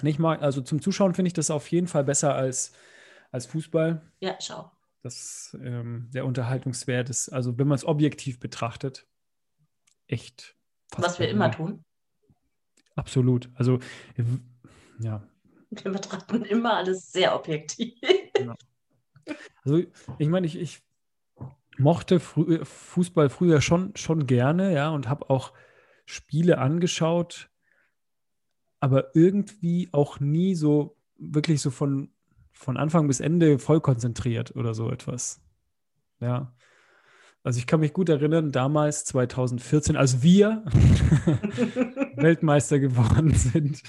Nicht mal, also zum Zuschauen finde ich das auf jeden Fall besser als, als Fußball. Ja, schau. Das ähm, der Unterhaltungswert ist, also wenn man es objektiv betrachtet, echt. Was wir immer tun. Absolut. Also ja. Wir betrachten immer alles sehr objektiv. Ja. Also ich meine, ich, ich mochte frü Fußball früher schon, schon gerne, ja, und habe auch Spiele angeschaut, aber irgendwie auch nie so wirklich so von, von Anfang bis Ende voll konzentriert oder so etwas. Ja. Also ich kann mich gut erinnern, damals 2014, als wir Weltmeister geworden sind,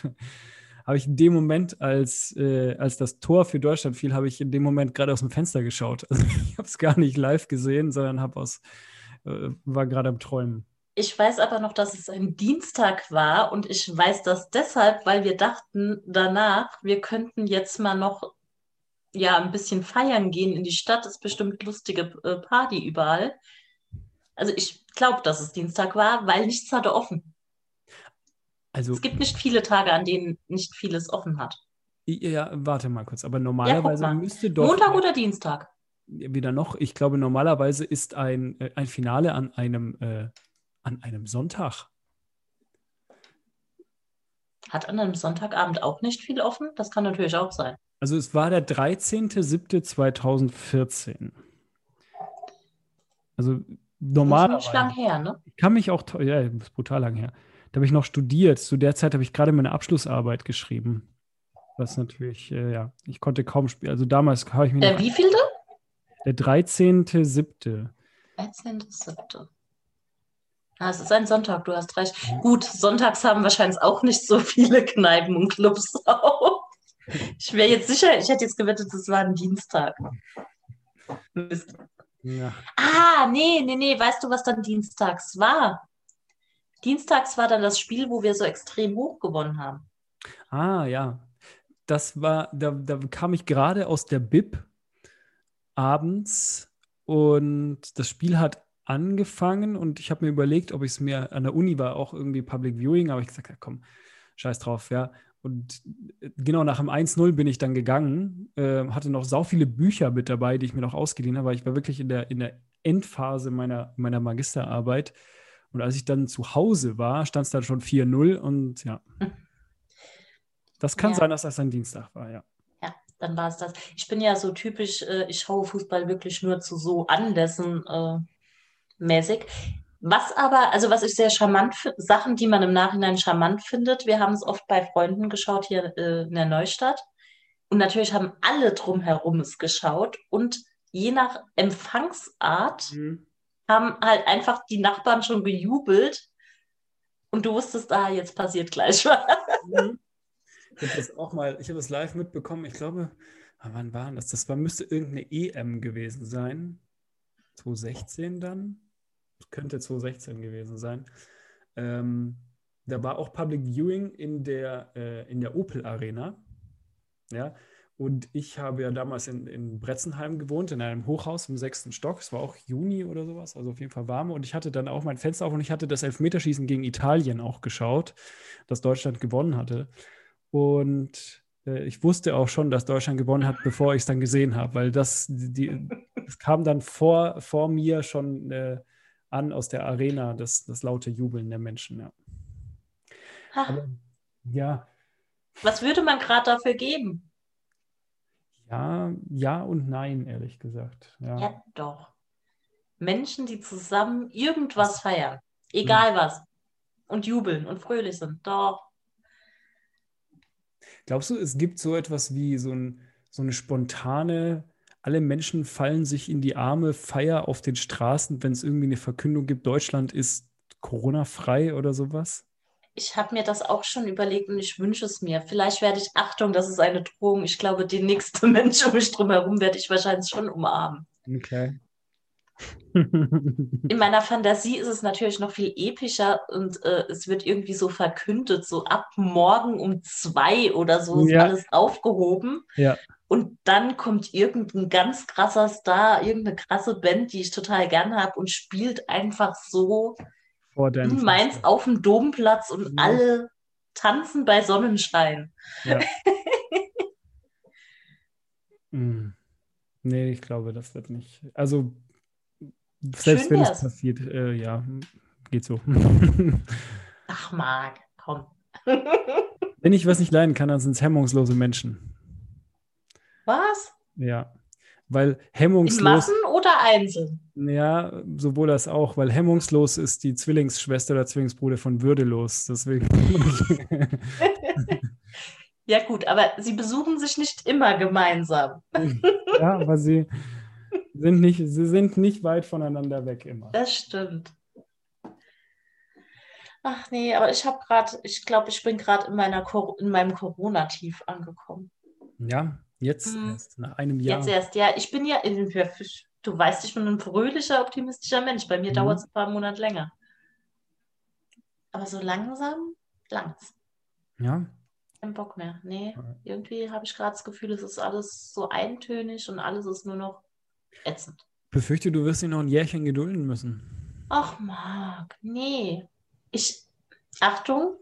habe ich in dem Moment, als, äh, als das Tor für Deutschland fiel, habe ich in dem Moment gerade aus dem Fenster geschaut. Also ich habe es gar nicht live gesehen, sondern habe aus, äh, war gerade am Träumen. Ich weiß aber noch, dass es ein Dienstag war und ich weiß das deshalb, weil wir dachten danach, wir könnten jetzt mal noch ja ein bisschen feiern gehen in die Stadt. Ist bestimmt lustige äh, Party überall. Also ich glaube, dass es Dienstag war, weil nichts hatte offen. Also, es gibt nicht viele Tage, an denen nicht vieles offen hat. Ja, warte mal kurz. Aber normalerweise ja, müsste doch. Montag oder Dienstag? Wieder noch. Ich glaube, normalerweise ist ein, äh, ein Finale an einem äh, an einem Sonntag. Hat an einem Sonntagabend auch nicht viel offen? Das kann natürlich auch sein. Also es war der 13.07.2014. Also normalerweise. Das ist lang her, ne? Ich kann mich auch, ja, das ist brutal lang her. Da habe ich noch studiert. Zu der Zeit habe ich gerade meine Abschlussarbeit geschrieben. Was natürlich, äh, ja, ich konnte kaum spielen. Also damals habe ich mir. Der wievielte? Der 13.07. 13.07. Ah, es ist ein Sonntag, du hast recht. Gut, sonntags haben wahrscheinlich auch nicht so viele Kneipen und Clubs auf. Ich wäre jetzt sicher, ich hätte jetzt gewettet, es war ein Dienstag. Mist. Ja. Ah, nee, nee, nee, weißt du, was dann dienstags war? Dienstags war dann das Spiel, wo wir so extrem hoch gewonnen haben. Ah, ja. Das war, da, da kam ich gerade aus der Bib abends und das Spiel hat angefangen und ich habe mir überlegt, ob ich es mir an der Uni war, auch irgendwie Public Viewing, aber ich gesagt, ja, komm, scheiß drauf, ja. Und äh, genau nach dem 1-0 bin ich dann gegangen, äh, hatte noch sau viele Bücher mit dabei, die ich mir noch ausgeliehen habe, weil ich war wirklich in der, in der Endphase meiner, meiner Magisterarbeit. Und als ich dann zu Hause war, stand es dann schon 4-0 und ja. Das kann ja. sein, dass das ein Dienstag war, ja. Ja, dann war es das. Ich bin ja so typisch, äh, ich schaue Fußball wirklich nur zu so Anlässen äh, mäßig. Was aber, also was ich sehr charmant finde, Sachen, die man im Nachhinein charmant findet, wir haben es oft bei Freunden geschaut hier äh, in der Neustadt. Und natürlich haben alle drumherum es geschaut. Und je nach Empfangsart mhm. haben halt einfach die Nachbarn schon gejubelt. Und du wusstest, ah, jetzt passiert gleich was. Mhm. Ich habe das auch mal, ich habe es live mitbekommen. Ich glaube, wann war das? Das war, müsste irgendeine EM gewesen sein. 2016 dann könnte 2016 gewesen sein. Ähm, da war auch Public Viewing in der, äh, in der Opel Arena. Ja, und ich habe ja damals in, in Bretzenheim gewohnt, in einem Hochhaus im sechsten Stock. Es war auch Juni oder sowas, also auf jeden Fall warm. Und ich hatte dann auch mein Fenster auf und ich hatte das Elfmeterschießen gegen Italien auch geschaut, das Deutschland gewonnen hatte. Und ich wusste auch schon, dass Deutschland gewonnen hat, bevor ich es dann gesehen habe, weil das, die, das kam dann vor, vor mir schon äh, an aus der Arena, das, das laute Jubeln der Menschen. Ja. Aber, ja. Was würde man gerade dafür geben? Ja, ja und nein, ehrlich gesagt. Ja, ja doch. Menschen, die zusammen irgendwas feiern, egal ja. was, und jubeln und fröhlich sind, doch. Glaubst du, es gibt so etwas wie so, ein, so eine spontane alle Menschen fallen sich in die Arme, Feier auf den Straßen, wenn es irgendwie eine Verkündung gibt, Deutschland ist Corona-frei oder sowas? Ich habe mir das auch schon überlegt und ich wünsche es mir. Vielleicht werde ich, Achtung, das ist eine Drohung. Ich glaube, die nächste Mensch um mich drumherum werde ich wahrscheinlich schon umarmen. Okay. In meiner Fantasie ist es natürlich noch viel epischer und äh, es wird irgendwie so verkündet, so ab morgen um zwei oder so ist alles aufgehoben. Ja. Und dann kommt irgendein ganz krasser Star, irgendeine krasse Band, die ich total gerne habe und spielt einfach so in Mainz auf dem Domplatz und ja. alle tanzen bei Sonnenschein. Ja. hm. Nee, ich glaube, das wird nicht. Also, selbst Schön wenn es passiert, äh, ja, geht so. Ach, Marc, komm. wenn ich was nicht leiden kann, dann sind es hemmungslose Menschen. Was? Ja. Weil hemmungslos. In Massen oder einzeln? Ja, sowohl das auch, weil hemmungslos ist die Zwillingsschwester oder Zwillingsbruder von würdelos. Deswegen. ja, gut, aber sie besuchen sich nicht immer gemeinsam. ja, aber sie sind nicht, sie sind nicht weit voneinander weg immer. Das stimmt. Ach nee, aber ich habe gerade, ich glaube, ich bin gerade in, in meinem Corona-Tief angekommen. Ja, Jetzt mhm. erst, nach einem Jahr. Jetzt erst, ja. Ich bin ja, du weißt, ich bin ein fröhlicher, optimistischer Mensch. Bei mir mhm. dauert es ein paar Monate länger. Aber so langsam, langt's. Ja. Kein Bock mehr. Nee, irgendwie habe ich gerade das Gefühl, es ist alles so eintönig und alles ist nur noch ätzend. Befürchte, du wirst dich noch ein Jährchen gedulden müssen. Ach, Marc, nee. Ich, Achtung,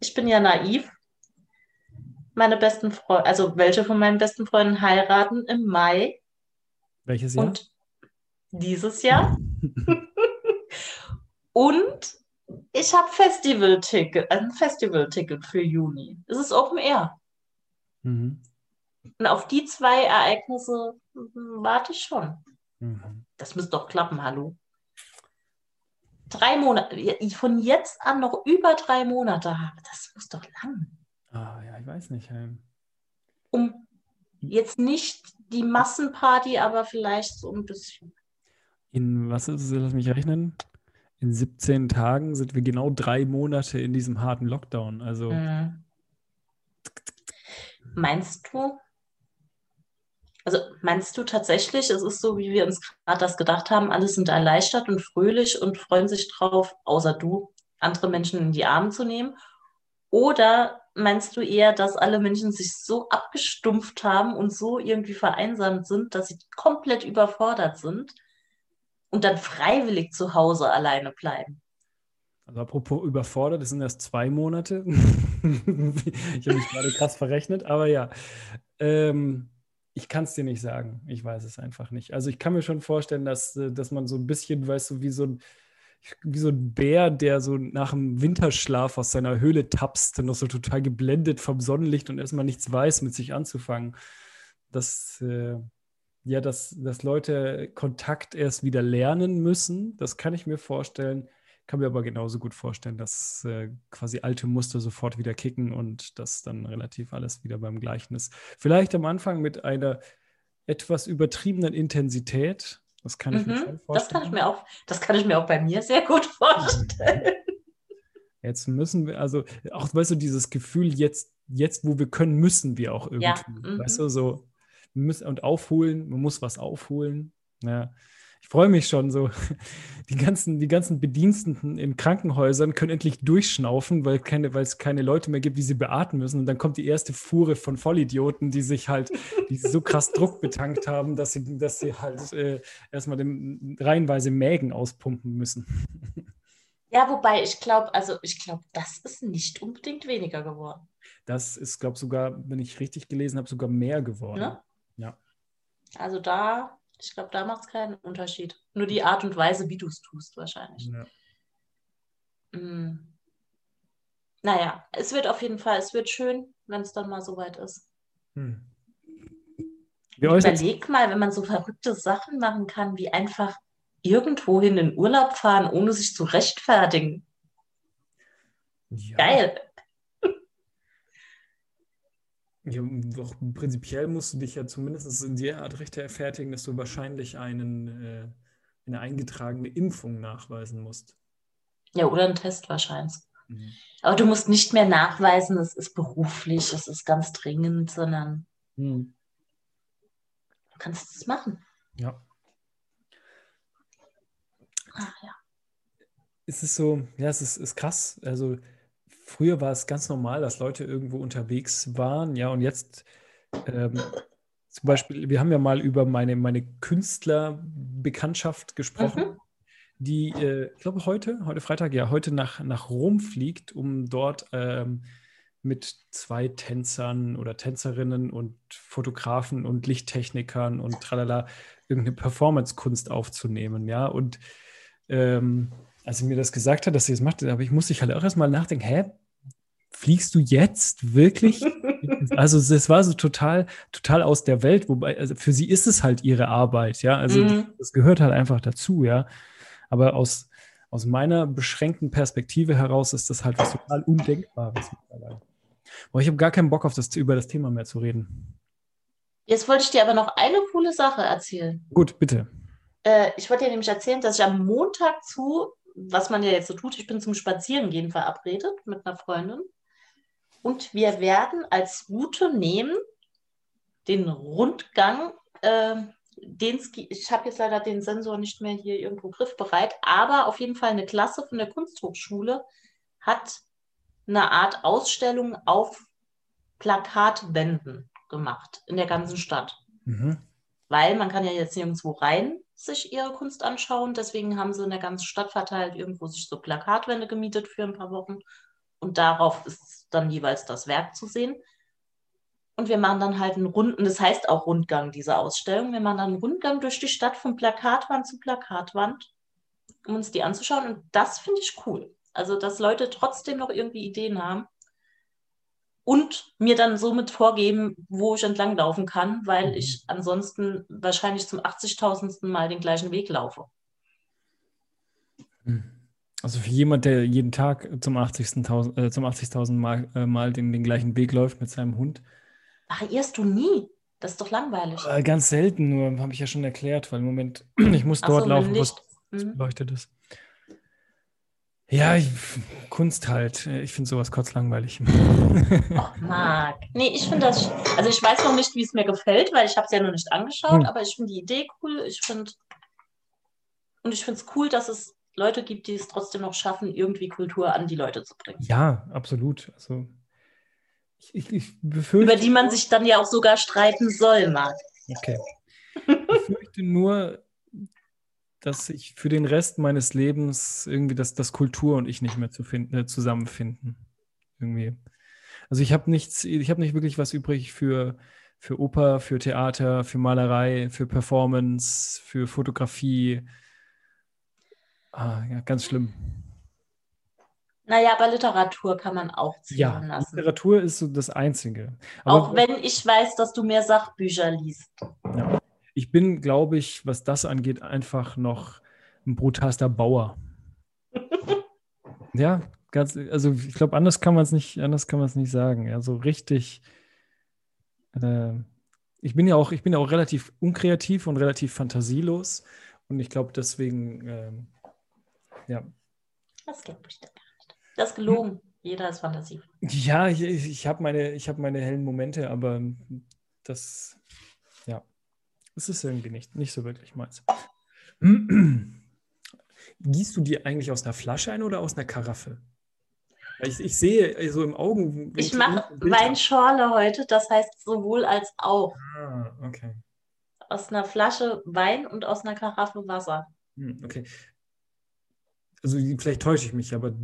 ich bin ja naiv meine besten Freunde, also welche von meinen besten Freunden heiraten im Mai. Welches Jahr? Und dieses Jahr. und ich habe Festival-Ticket, ein Festival-Ticket für Juni. Es ist Open Air. Mhm. Und auf die zwei Ereignisse warte ich schon. Mhm. Das müsste doch klappen, hallo. Drei Monate, von jetzt an noch über drei Monate habe, das muss doch lang. Ah, ja, ich weiß nicht. Ähm. Um jetzt nicht die Massenparty, aber vielleicht so ein bisschen. In was ist es? Lass mich rechnen. In 17 Tagen sind wir genau drei Monate in diesem harten Lockdown. Also. Mhm. Meinst du? Also meinst du tatsächlich, es ist so, wie wir uns gerade das gedacht haben, alle sind erleichtert und fröhlich und freuen sich drauf, außer du, andere Menschen in die Arme zu nehmen? Oder meinst du eher, dass alle Menschen sich so abgestumpft haben und so irgendwie vereinsamt sind, dass sie komplett überfordert sind und dann freiwillig zu Hause alleine bleiben? Also apropos überfordert, das sind erst zwei Monate. ich habe mich gerade krass verrechnet, aber ja. Ähm, Ich kann es dir nicht sagen. Ich weiß es einfach nicht. Also ich kann mir schon vorstellen, dass, äh, dass man so ein bisschen, weißt du, wie so ein, wie so ein Bär, der so nach dem Winterschlaf aus seiner Höhle tapst, noch so total geblendet vom Sonnenlicht und erstmal nichts weiß, mit sich anzufangen. Dass, äh, ja, dass, dass Leute Kontakt erst wieder lernen müssen, das kann ich mir vorstellen. Kann mir aber genauso gut vorstellen, dass äh, quasi alte Muster sofort wieder kicken und dass dann relativ alles wieder beim Gleichen ist. Vielleicht am Anfang mit einer etwas übertriebenen Intensität. Das kann ich mhm, mir schon vorstellen. Das kann ich mir, auch, das kann ich mir auch bei mir sehr gut vorstellen. Jetzt müssen wir, also auch, weißt du, dieses Gefühl, jetzt, jetzt wo wir können, müssen wir auch irgendwie. Ja, weißt mhm. du, so, müssen, und aufholen, man muss was aufholen. Ja ich freue mich schon so. Die ganzen, die ganzen Bediensteten in Krankenhäusern können endlich durchschnaufen, weil keine, weil es keine Leute mehr gibt, die sie beatmen müssen. Und dann kommt die erste Fuhre von Vollidioten, die sich halt, die so krass Druck betankt haben, dass sie, dass sie halt äh, erstmal den, reihenweise Mägen auspumpen müssen. Ja, wobei ich glaube, also ich glaube, das ist nicht unbedingt weniger geworden. Das ist, glaube ich, sogar, wenn ich richtig gelesen habe, sogar mehr geworden. Ne? Ja. Also da ich glaube, da macht es keinen Unterschied. Nur die Art und Weise, wie du es tust, wahrscheinlich. Ja. Mm. Naja, es wird auf jeden Fall, es wird schön, wenn es dann mal soweit ist. Hm. Überleg mal, wenn man so verrückte Sachen machen kann, wie einfach irgendwohin in Urlaub fahren, ohne sich zu rechtfertigen. Ja. Geil. Ja, doch prinzipiell musst du dich ja zumindest in der Art rechtfertigen, dass du wahrscheinlich einen, äh, eine eingetragene Impfung nachweisen musst. Ja, oder einen Test wahrscheinlich. Mhm. Aber du musst nicht mehr nachweisen, es ist beruflich, es ist ganz dringend, sondern mhm. du kannst es machen. Ja. Ach ja. Es ist so, ja, es ist, ist krass. Also früher war es ganz normal, dass Leute irgendwo unterwegs waren, ja, und jetzt ähm, zum Beispiel, wir haben ja mal über meine, meine Künstlerbekanntschaft gesprochen, mhm. die, äh, ich glaube, heute, heute Freitag, ja, heute nach, nach Rom fliegt, um dort ähm, mit zwei Tänzern oder Tänzerinnen und Fotografen und Lichttechnikern und tralala irgendeine Performance-Kunst aufzunehmen, ja, und ähm, als sie mir das gesagt hat, dass sie das macht, aber ich musste ich halt auch erstmal nachdenken, hä, fliegst du jetzt wirklich? also es war so total, total aus der Welt, wobei, also für sie ist es halt ihre Arbeit, ja. Also mhm. das gehört halt einfach dazu, ja. Aber aus, aus meiner beschränkten Perspektive heraus ist das halt was total Undenkbares mittlerweile. Boah, ich habe gar keinen Bock auf das, über das Thema mehr zu reden. Jetzt wollte ich dir aber noch eine coole Sache erzählen. Gut, bitte. Äh, ich wollte dir nämlich erzählen, dass ich am Montag zu was man ja jetzt so tut, ich bin zum Spazierengehen verabredet mit einer Freundin. Und wir werden als Route nehmen den Rundgang, äh, den ich habe jetzt leider den Sensor nicht mehr hier irgendwo griffbereit, aber auf jeden Fall eine Klasse von der Kunsthochschule hat eine Art Ausstellung auf Plakatwänden gemacht in der ganzen Stadt. Mhm. Weil man kann ja jetzt nirgendwo rein sich ihre Kunst anschauen. Deswegen haben sie in der ganzen Stadt verteilt irgendwo sich so Plakatwände gemietet für ein paar Wochen. Und darauf ist dann jeweils das Werk zu sehen. Und wir machen dann halt einen Runden, das heißt auch Rundgang, diese Ausstellung. Wir machen dann einen Rundgang durch die Stadt von Plakatwand zu Plakatwand, um uns die anzuschauen. Und das finde ich cool. Also, dass Leute trotzdem noch irgendwie Ideen haben und mir dann somit vorgeben, wo ich entlanglaufen kann, weil mhm. ich ansonsten wahrscheinlich zum 80.000. Mal den gleichen Weg laufe. Hm. Also für jemand, der jeden Tag zum 80.000 äh, 80 Mal, äh, Mal den, den gleichen Weg läuft mit seinem Hund. Variierst du nie? Das ist doch langweilig. Äh, ganz selten nur, habe ich ja schon erklärt, weil im Moment, ich muss dort so, laufen, wo es mhm. leuchtet ist. Ja, ich, Kunst halt. Ich finde sowas kurz langweilig. Ach, Marc. Nee, ich finde das, also ich weiß noch nicht, wie es mir gefällt, weil ich habe es ja noch nicht angeschaut, hm. aber ich finde die Idee cool. Ich finde, und ich finde es cool, dass es Leute gibt, die es trotzdem noch schaffen, irgendwie Kultur an die Leute zu bringen. Ja, absolut. Also ich, ich, befürchte. Über die man sich dann ja auch sogar streiten soll, Marc. Okay. Ich befürchte nur, dass ich für den Rest meines Lebens irgendwie das, das Kultur und ich nicht mehr zu finden, äh, zusammenfinden. Irgendwie. Also ich habe nichts, ich habe nicht wirklich was übrig für, für Oper, für Theater, für Malerei, für Performance, für Fotografie. Ah, ja, ganz schlimm. Naja, aber Literatur kann man auch ziehen ja, lassen. Literatur ist so das Einzige. Aber auch wenn ich weiß, dass du mehr Sachbücher liest. Ja. Ich bin, glaube ich, was das angeht, einfach noch ein brutalster Bauer. ja, ganz, also ich glaube, anders kann man es nicht, anders kann man es nicht sagen. Ja, so richtig. Äh, ich bin ja auch, ich bin ja auch relativ unkreativ und relativ fantasielos. Und ich glaube, deswegen, äh, ja. Das geht bestimmt. Das ist gelogen. Jeder ist Fantasie. Ja, ich, ich habe meine, hab meine hellen Momente, aber das, das ist irgendwie nicht, nicht so wirklich meins. Gießt du dir eigentlich aus einer Flasche ein oder aus einer Karaffe? Ich, ich sehe so im Augen. Ich mache Weinschorle heute, das heißt sowohl als auch. Ah, okay. Aus einer Flasche Wein und aus einer Karaffe Wasser. Hm, okay. Also vielleicht täusche ich mich, aber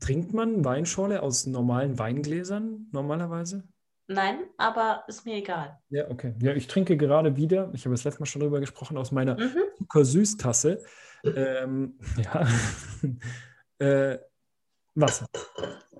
Trinkt man Weinschorle aus normalen Weingläsern normalerweise? Nein, aber ist mir egal. Ja, okay. Ja, ich trinke gerade wieder, ich habe das letzte Mal schon drüber gesprochen, aus meiner mhm. Zuckersüßtasse. Ähm, ja. äh, Wasser.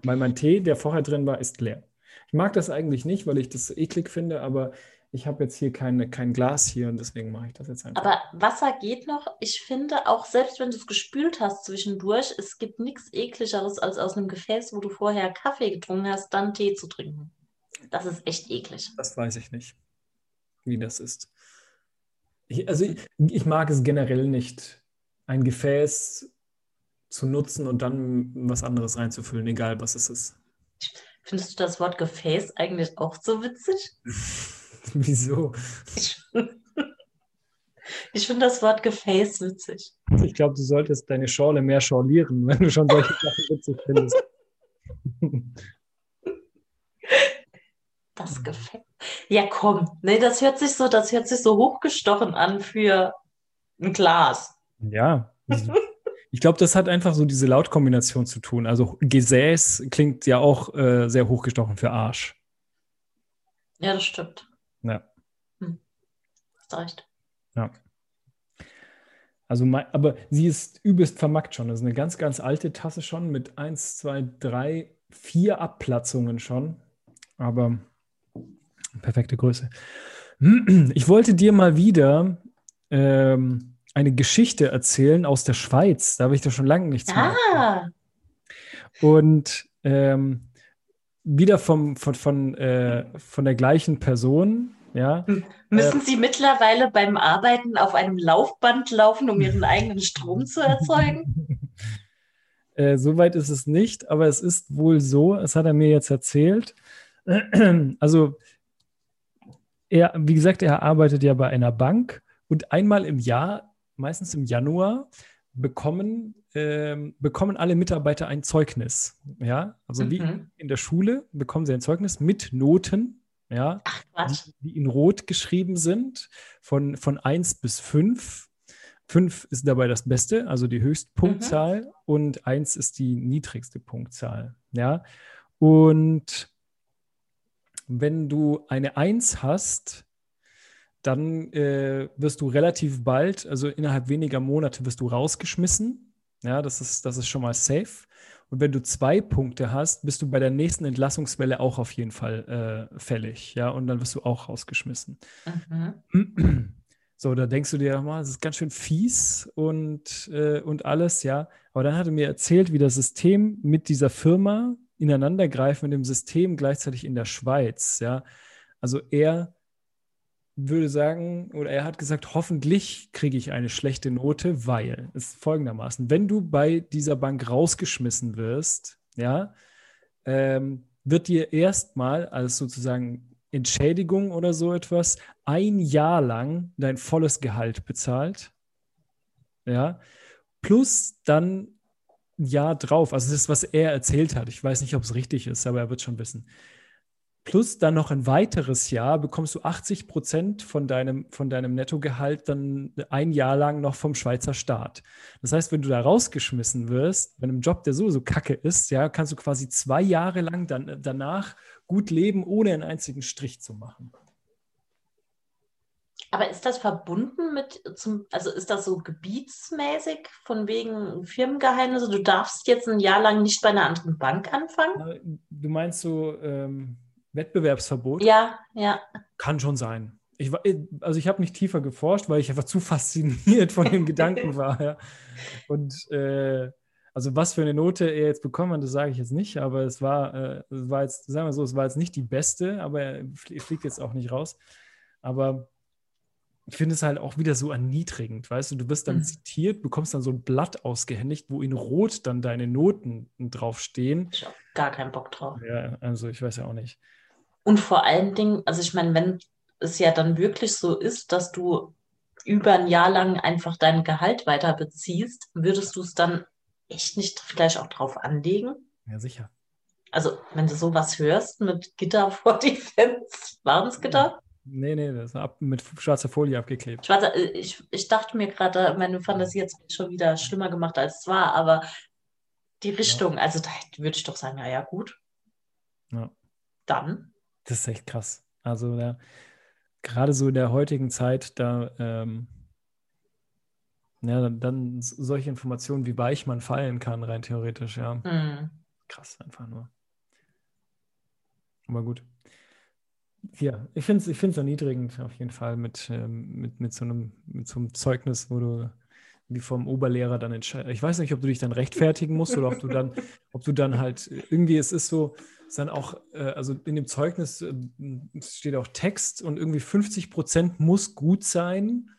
Weil mein Tee, der vorher drin war, ist leer. Ich mag das eigentlich nicht, weil ich das eklig finde, aber ich habe jetzt hier keine, kein Glas hier und deswegen mache ich das jetzt einfach. Aber Wasser geht noch. Ich finde, auch selbst wenn du es gespült hast zwischendurch, es gibt nichts ekligeres, als aus einem Gefäß, wo du vorher Kaffee getrunken hast, dann Tee zu trinken. Das ist echt eklig. Das weiß ich nicht, wie das ist. Ich, also ich, ich mag es generell nicht, ein Gefäß zu nutzen und dann was anderes reinzufüllen, egal was es ist. Findest du das Wort Gefäß eigentlich auch so witzig? Wieso? Ich, ich finde das Wort Gefäß witzig. Ich glaube, du solltest deine Schorle mehr schorlieren, wenn du schon solche Sachen witzig findest. Das Gefäß. Ja, komm. Nee, das hört sich so, das hört sich so hochgestochen an für ein Glas. Ja. Ich glaube, das hat einfach so diese Lautkombination zu tun. Also Gesäß klingt ja auch äh, sehr hochgestochen für Arsch. Ja, das stimmt. Ja. Hm. Hast recht. Ja. Also, aber sie ist übelst vermackt schon. Das ist eine ganz, ganz alte Tasse schon mit 1, 2, 3, 4 Abplatzungen schon. Aber perfekte Größe. Ich wollte dir mal wieder ähm, eine Geschichte erzählen aus der Schweiz. Da habe ich da schon lange nichts ah. mehr. Und ähm, wieder vom, von, von, äh, von der gleichen Person. Ja. Müssen äh, Sie mittlerweile beim Arbeiten auf einem Laufband laufen, um Ihren eigenen Strom zu erzeugen? Äh, Soweit ist es nicht, aber es ist wohl so, das hat er mir jetzt erzählt. Also, er, wie gesagt, er arbeitet ja bei einer Bank und einmal im Jahr, meistens im Januar, bekommen, äh, bekommen alle Mitarbeiter ein Zeugnis. Ja, also mhm. wie in der Schule bekommen sie ein Zeugnis mit Noten ja, Ach, die, die, in Rot geschrieben sind, von, von 1 bis 5. 5 ist dabei das Beste, also die höchste Punktzahl, mhm. und 1 ist die niedrigste Punktzahl. Ja, und wenn du eine 1 hast, dann äh, wirst du relativ bald, also innerhalb weniger Monate, wirst du rausgeschmissen. Ja, das ist, das ist schon mal safe. Und wenn du zwei Punkte hast, bist du bei der nächsten Entlassungswelle auch auf jeden Fall äh, fällig. Ja, und dann wirst du auch rausgeschmissen. Mhm. So, da denkst du dir mal, das ist ganz schön fies und, äh, und alles, ja. Aber dann hat er mir erzählt, wie das System mit dieser Firma ineinandergreift, mit dem System gleichzeitig in der Schweiz, ja. Also er würde sagen, oder er hat gesagt, hoffentlich kriege ich eine schlechte Note, weil es folgendermaßen, wenn du bei dieser Bank rausgeschmissen wirst, ja, ähm, wird dir erstmal als sozusagen Entschädigung oder so etwas ein Jahr lang dein volles Gehalt bezahlt, ja, plus dann Jahr drauf, also das ist, was er erzählt hat. Ich weiß nicht, ob es richtig ist, aber er wird schon wissen plus dann noch ein weiteres Jahr bekommst du 80 Prozent von deinem, von deinem Nettogehalt dann ein Jahr lang noch vom Schweizer Staat. Das heißt, wenn du da rausgeschmissen wirst, bei einem Job, der sowieso kacke ist, ja, kannst du quasi zwei Jahre lang dann danach gut leben, ohne einen einzigen Strich zu machen. Aber ist das verbunden mit zum, also ist das so gebietsmäßig von wegen Firmengeheimnisse? Du darfst jetzt ein Jahr lang nicht bei einer anderen Bank anfangen? Du meinst so ähm, Wettbewerbsverbot? Ja, ja. Kann schon sein. Ich, also ich habe nicht tiefer geforscht, weil ich einfach zu fasziniert von dem Gedanken war. Ja. Und äh, also was für eine Note er jetzt bekommen hat, das sage ich jetzt nicht, aber es war, äh, es war jetzt, sagen wir so, es war jetzt nicht die beste, aber er fliegt jetzt auch nicht raus. Aber ich finde es halt auch wieder so erniedrigend, weißt du, du wirst dann mhm. zitiert, bekommst dann so ein Blatt ausgehändigt, wo in Rot dann deine Noten draufstehen. Ich habe gar keinen Bock drauf. Ja, also ich weiß ja auch nicht. Und vor allen Dingen, also ich meine, wenn es ja dann wirklich so ist, dass du über ein Jahr lang einfach dein Gehalt weiter beziehst, würdest du es dann echt nicht vielleicht auch drauf anlegen? Ja, sicher. Also, wenn du sowas hörst mit Gitter vor die Fans, waren es Gitter? Nee, nee, das ist ab, mit schwarzer Folie abgeklebt. Schwarzer, äh, ich, ich dachte mir gerade, meine Fantasie hat es schon wieder schlimmer gemacht, als es war, aber die Richtung, ja. also da würde ich doch sagen, naja, gut. Ja. Dann. Das ist echt krass. Also, ja, gerade so in der heutigen Zeit, da, ähm, ja, dann, dann, solche Informationen, wie weich man fallen kann, rein theoretisch, ja. Mhm. Krass, einfach nur. Aber gut. Ja, ich finde es ich find's erniedrigend, auf jeden Fall, mit, ähm, mit, mit, so einem, mit so einem Zeugnis, wo du wie vom Oberlehrer dann entscheidest. Ich weiß nicht, ob du dich dann rechtfertigen musst oder ob du dann, ob du dann halt irgendwie, es ist so, ist dann auch, äh, also in dem Zeugnis äh, steht auch Text und irgendwie 50 Prozent muss gut sein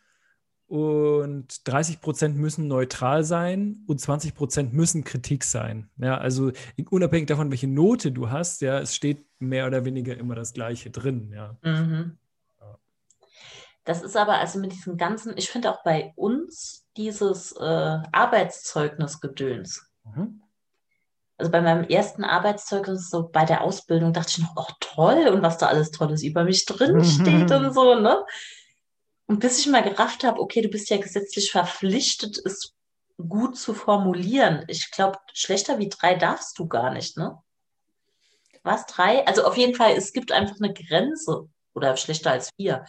und 30 Prozent müssen neutral sein und 20 Prozent müssen Kritik sein. Ja, also unabhängig davon, welche Note du hast, ja, es steht mehr oder weniger immer das Gleiche drin. Ja. Mhm. Das ist aber also mit diesem ganzen, ich finde auch bei uns dieses äh, Arbeitszeugnisgedöns. Mhm. Also bei meinem ersten Arbeitszeugnis, so bei der Ausbildung, dachte ich noch, oh toll, und was da alles Tolles über mich drin steht und so, ne? Und bis ich mal gerafft habe, okay, du bist ja gesetzlich verpflichtet, es gut zu formulieren. Ich glaube, schlechter wie drei darfst du gar nicht, ne? Was, drei? Also auf jeden Fall, es gibt einfach eine Grenze oder schlechter als vier.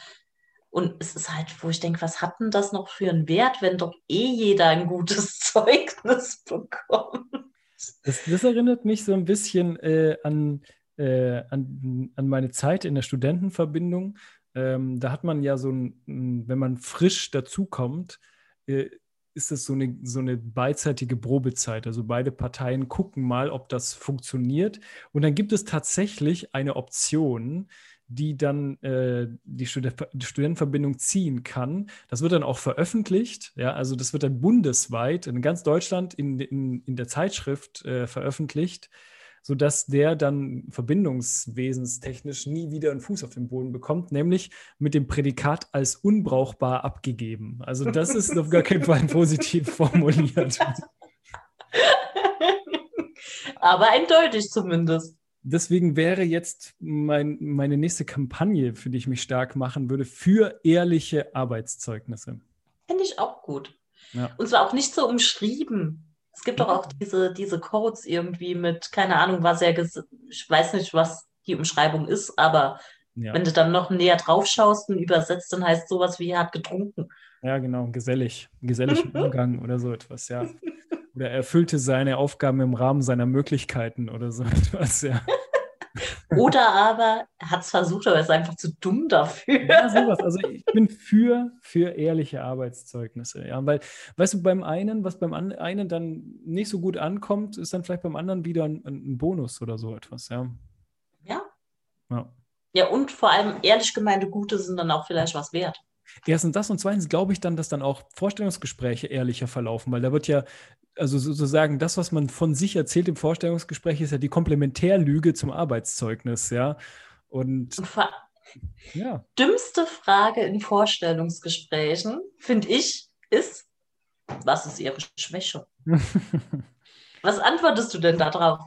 Und es ist halt, wo ich denke, was hat denn das noch für einen Wert, wenn doch eh jeder ein gutes Zeugnis bekommt? Das, das erinnert mich so ein bisschen äh, an, äh, an, an meine Zeit in der Studentenverbindung ähm, da hat man ja so ein, wenn man frisch dazukommt, äh, ist es so eine, so eine beidseitige Probezeit. Also beide Parteien gucken mal, ob das funktioniert. Und dann gibt es tatsächlich eine Option, die dann äh, die, Stud die, Studentenverbindung ziehen kann. Das wird dann auch veröffentlicht. Ja, also das wird dann bundesweit in ganz Deutschland in, in, in der Zeitschrift äh, veröffentlicht sodass der dann verbindungswesenstechnisch nie wieder einen Fuß auf den Boden bekommt, nämlich mit dem Prädikat als unbrauchbar abgegeben. Also das ist auf gar keinen Fall positiv formuliert. Aber eindeutig zumindest. Deswegen wäre jetzt mein, meine nächste Kampagne, für die ich mich stark machen würde, für ehrliche Arbeitszeugnisse. Finde ich auch gut. Ja. Und zwar auch nicht so umschrieben. Es gibt doch auch diese, diese Codes irgendwie mit, keine Ahnung, was er, ich weiß nicht, was die Umschreibung ist, aber ja. wenn du dann noch näher drauf schaust und übersetzt, dann heißt sowas wie er hat getrunken. Ja, genau, gesellig, gesellig Umgang oder so etwas, ja. Oder er erfüllte seine Aufgaben im Rahmen seiner Möglichkeiten oder so etwas, ja. Oder aber er hat es versucht, aber er ist einfach zu dumm dafür. Ja, sowas. Also ich bin für, für ehrliche Arbeitszeugnisse. Ja, weil, weißt du, beim einen, was beim einen dann nicht so gut ankommt, ist dann vielleicht beim anderen wieder ein, ein Bonus oder so etwas, ja. Ja. Ja. Ja, und vor allem ehrlich gemeinte Gute sind dann auch vielleicht was wert. Erstens das und zweitens glaube ich dann, dass dann auch Vorstellungsgespräche ehrlicher verlaufen, weil da wird ja also sozusagen das, was man von sich erzählt im Vorstellungsgespräch, ist ja die Komplementärlüge zum Arbeitszeugnis, ja. Und, Und ja. dümmste Frage in Vorstellungsgesprächen, finde ich, ist, was ist Ihre Schwäche? was antwortest du denn darauf?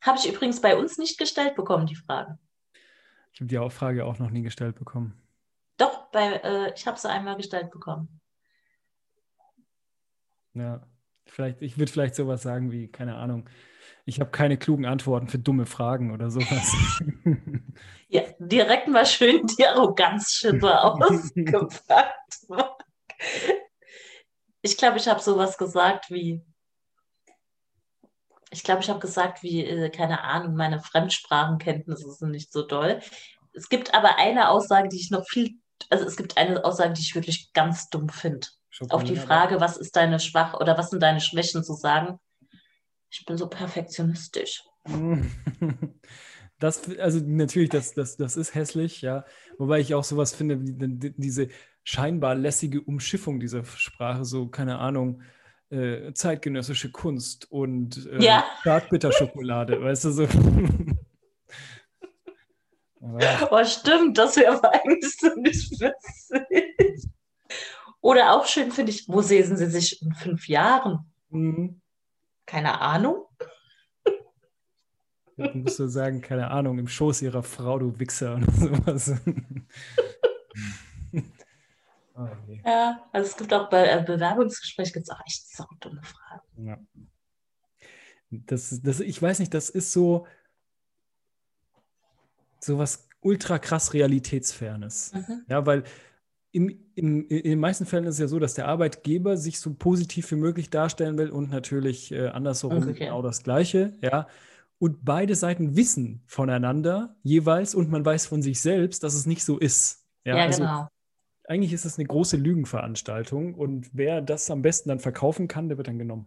Habe ich übrigens bei uns nicht gestellt bekommen, die Frage. Ich habe die Frage auch noch nie gestellt bekommen. Doch, bei, äh, ich habe sie einmal gestellt bekommen. Ja, vielleicht, ich würde vielleicht sowas sagen wie, keine Ahnung, Ich habe keine klugen Antworten für dumme Fragen oder sowas. ja, direkt mal schön die Arroganzschippe ausgepackt. Ich glaube, ich habe sowas gesagt wie, ich glaube, ich habe gesagt wie, äh, keine Ahnung, meine Fremdsprachenkenntnisse sind nicht so doll. Es gibt aber eine Aussage, die ich noch viel, also es gibt eine Aussage, die ich wirklich ganz dumm finde. Auf die Frage, was ist deine Schwach oder was sind deine Schwächen zu sagen, ich bin so perfektionistisch. Das, also natürlich, das, das, das ist hässlich, ja. Wobei ich auch sowas finde, wie diese scheinbar lässige Umschiffung dieser Sprache, so, keine Ahnung, äh, zeitgenössische Kunst und äh, ja. Zartbitterschokolade, weißt du so. oh, stimmt, das wäre aber eigentlich so nicht witzig. Oder auch schön finde ich, wo sehen Sie sich in fünf Jahren? Mhm. Keine Ahnung. Du musst so sagen, keine Ahnung, im Schoß ihrer Frau, du Wichser oder sowas. oh, nee. Ja, also es gibt auch bei äh, Bewerbungsgesprächen gibt's auch echt so dumme Fragen. Ja. Das, das, ich weiß nicht, das ist so, so was ultra krass Realitätsfernes. Mhm. Ja, weil im, im, in den meisten Fällen ist es ja so, dass der Arbeitgeber sich so positiv wie möglich darstellen will und natürlich äh, andersherum okay. genau das Gleiche, ja. Und beide Seiten wissen voneinander jeweils und man weiß von sich selbst, dass es nicht so ist. Ja, ja also, genau. Eigentlich ist es eine große Lügenveranstaltung und wer das am besten dann verkaufen kann, der wird dann genommen.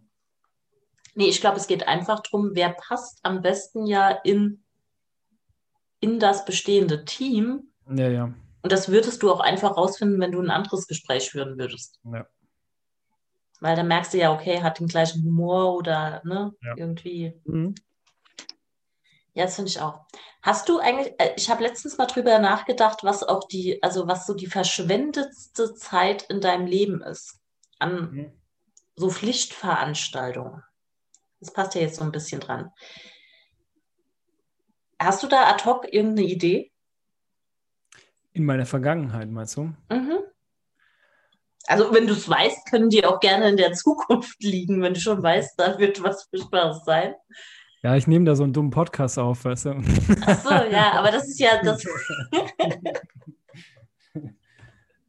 Nee, ich glaube, es geht einfach darum, wer passt am besten ja in, in das bestehende Team. Ja, ja. Und das würdest du auch einfach rausfinden, wenn du ein anderes Gespräch führen würdest. Ja. Weil dann merkst du ja, okay, hat den gleichen Humor oder ne, ja. irgendwie. Mhm. Ja, das finde ich auch. Hast du eigentlich, äh, ich habe letztens mal drüber nachgedacht, was auch die, also was so die verschwendetste Zeit in deinem Leben ist an mhm. so Pflichtveranstaltungen. Das passt ja jetzt so ein bisschen dran. Hast du da ad hoc irgendeine Idee? In meiner Vergangenheit, meinst du? Mhm. Also, wenn du es weißt, können die auch gerne in der Zukunft liegen, wenn du schon weißt, da wird was Furchtbares sein. Ja, ich nehme da so einen dummen Podcast auf, weißt du? Ach so, ja, aber das ist ja das.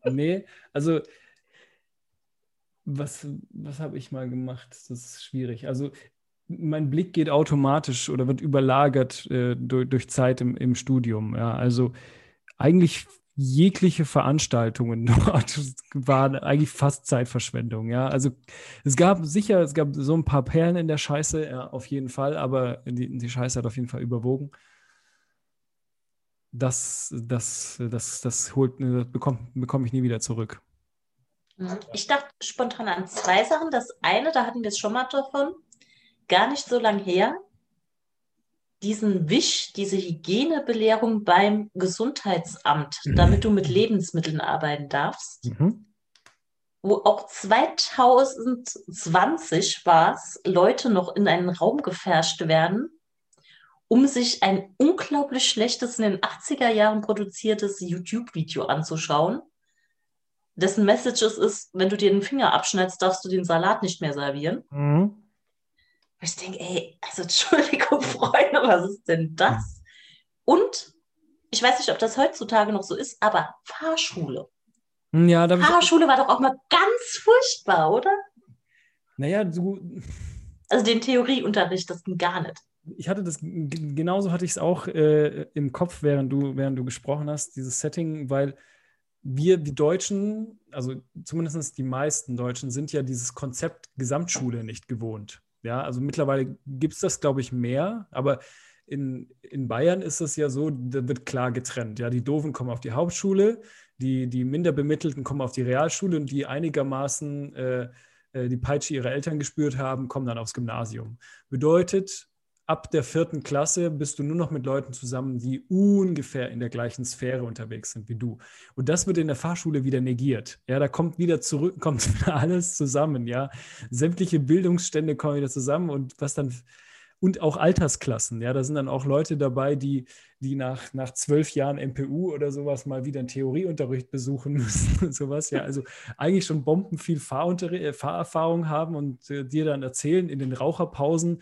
nee, also was, was habe ich mal gemacht? Das ist schwierig. Also mein Blick geht automatisch oder wird überlagert äh, durch, durch, Zeit im, im Studium. Ja, also eigentlich jegliche Veranstaltungen dort waren eigentlich fast Zeitverschwendung. Ja, also es gab sicher, es gab so ein paar Perlen in der Scheiße, ja, auf jeden Fall, aber die, die Scheiße hat auf jeden Fall überwogen. Das, das, das, das holt, das bekomme bekomm ich nie wieder zurück. Mhm. Ich dachte spontan an zwei Sachen. Das eine, da hatten wir es schon mal davon, gar nicht so lange her diesen Wisch, diese Hygienebelehrung beim Gesundheitsamt, mhm. damit du mit Lebensmitteln arbeiten darfst. Mhm. Wo auch 2020 war es, Leute noch in einen Raum gefärscht werden, um sich ein unglaublich schlechtes, in den 80er Jahren produziertes YouTube-Video anzuschauen, dessen Message ist, wenn du dir den Finger abschneidest, darfst du den Salat nicht mehr servieren. Mhm. Ich denke, ey, also Entschuldigung, Freunde, was ist denn das? Und ich weiß nicht, ob das heutzutage noch so ist, aber Fahrschule. Ja, da Fahrschule war doch auch mal ganz furchtbar, oder? Naja, du. Also den Theorieunterricht, das ging gar nicht. Ich hatte das, genauso hatte ich es auch äh, im Kopf, während du, während du gesprochen hast, dieses Setting, weil wir, die Deutschen, also zumindest die meisten Deutschen, sind ja dieses Konzept Gesamtschule nicht gewohnt. Ja, also mittlerweile gibt es das, glaube ich, mehr, aber in, in Bayern ist es ja so, da wird klar getrennt. Ja, die Doofen kommen auf die Hauptschule, die, die Minderbemittelten kommen auf die Realschule und die einigermaßen äh, äh die Peitsche ihrer Eltern gespürt haben, kommen dann aufs Gymnasium. Bedeutet, ab der vierten Klasse bist du nur noch mit Leuten zusammen, die ungefähr in der gleichen Sphäre unterwegs sind wie du. Und das wird in der Fahrschule wieder negiert. Ja, da kommt wieder zurück, kommt alles zusammen, ja. Sämtliche Bildungsstände kommen wieder zusammen und was dann und auch Altersklassen. Ja, da sind dann auch Leute dabei, die, die nach, nach zwölf Jahren MPU oder sowas mal wieder einen Theorieunterricht besuchen müssen und sowas. Ja, also eigentlich schon bomben viel äh, Fahrerfahrung haben und äh, dir dann erzählen in den Raucherpausen,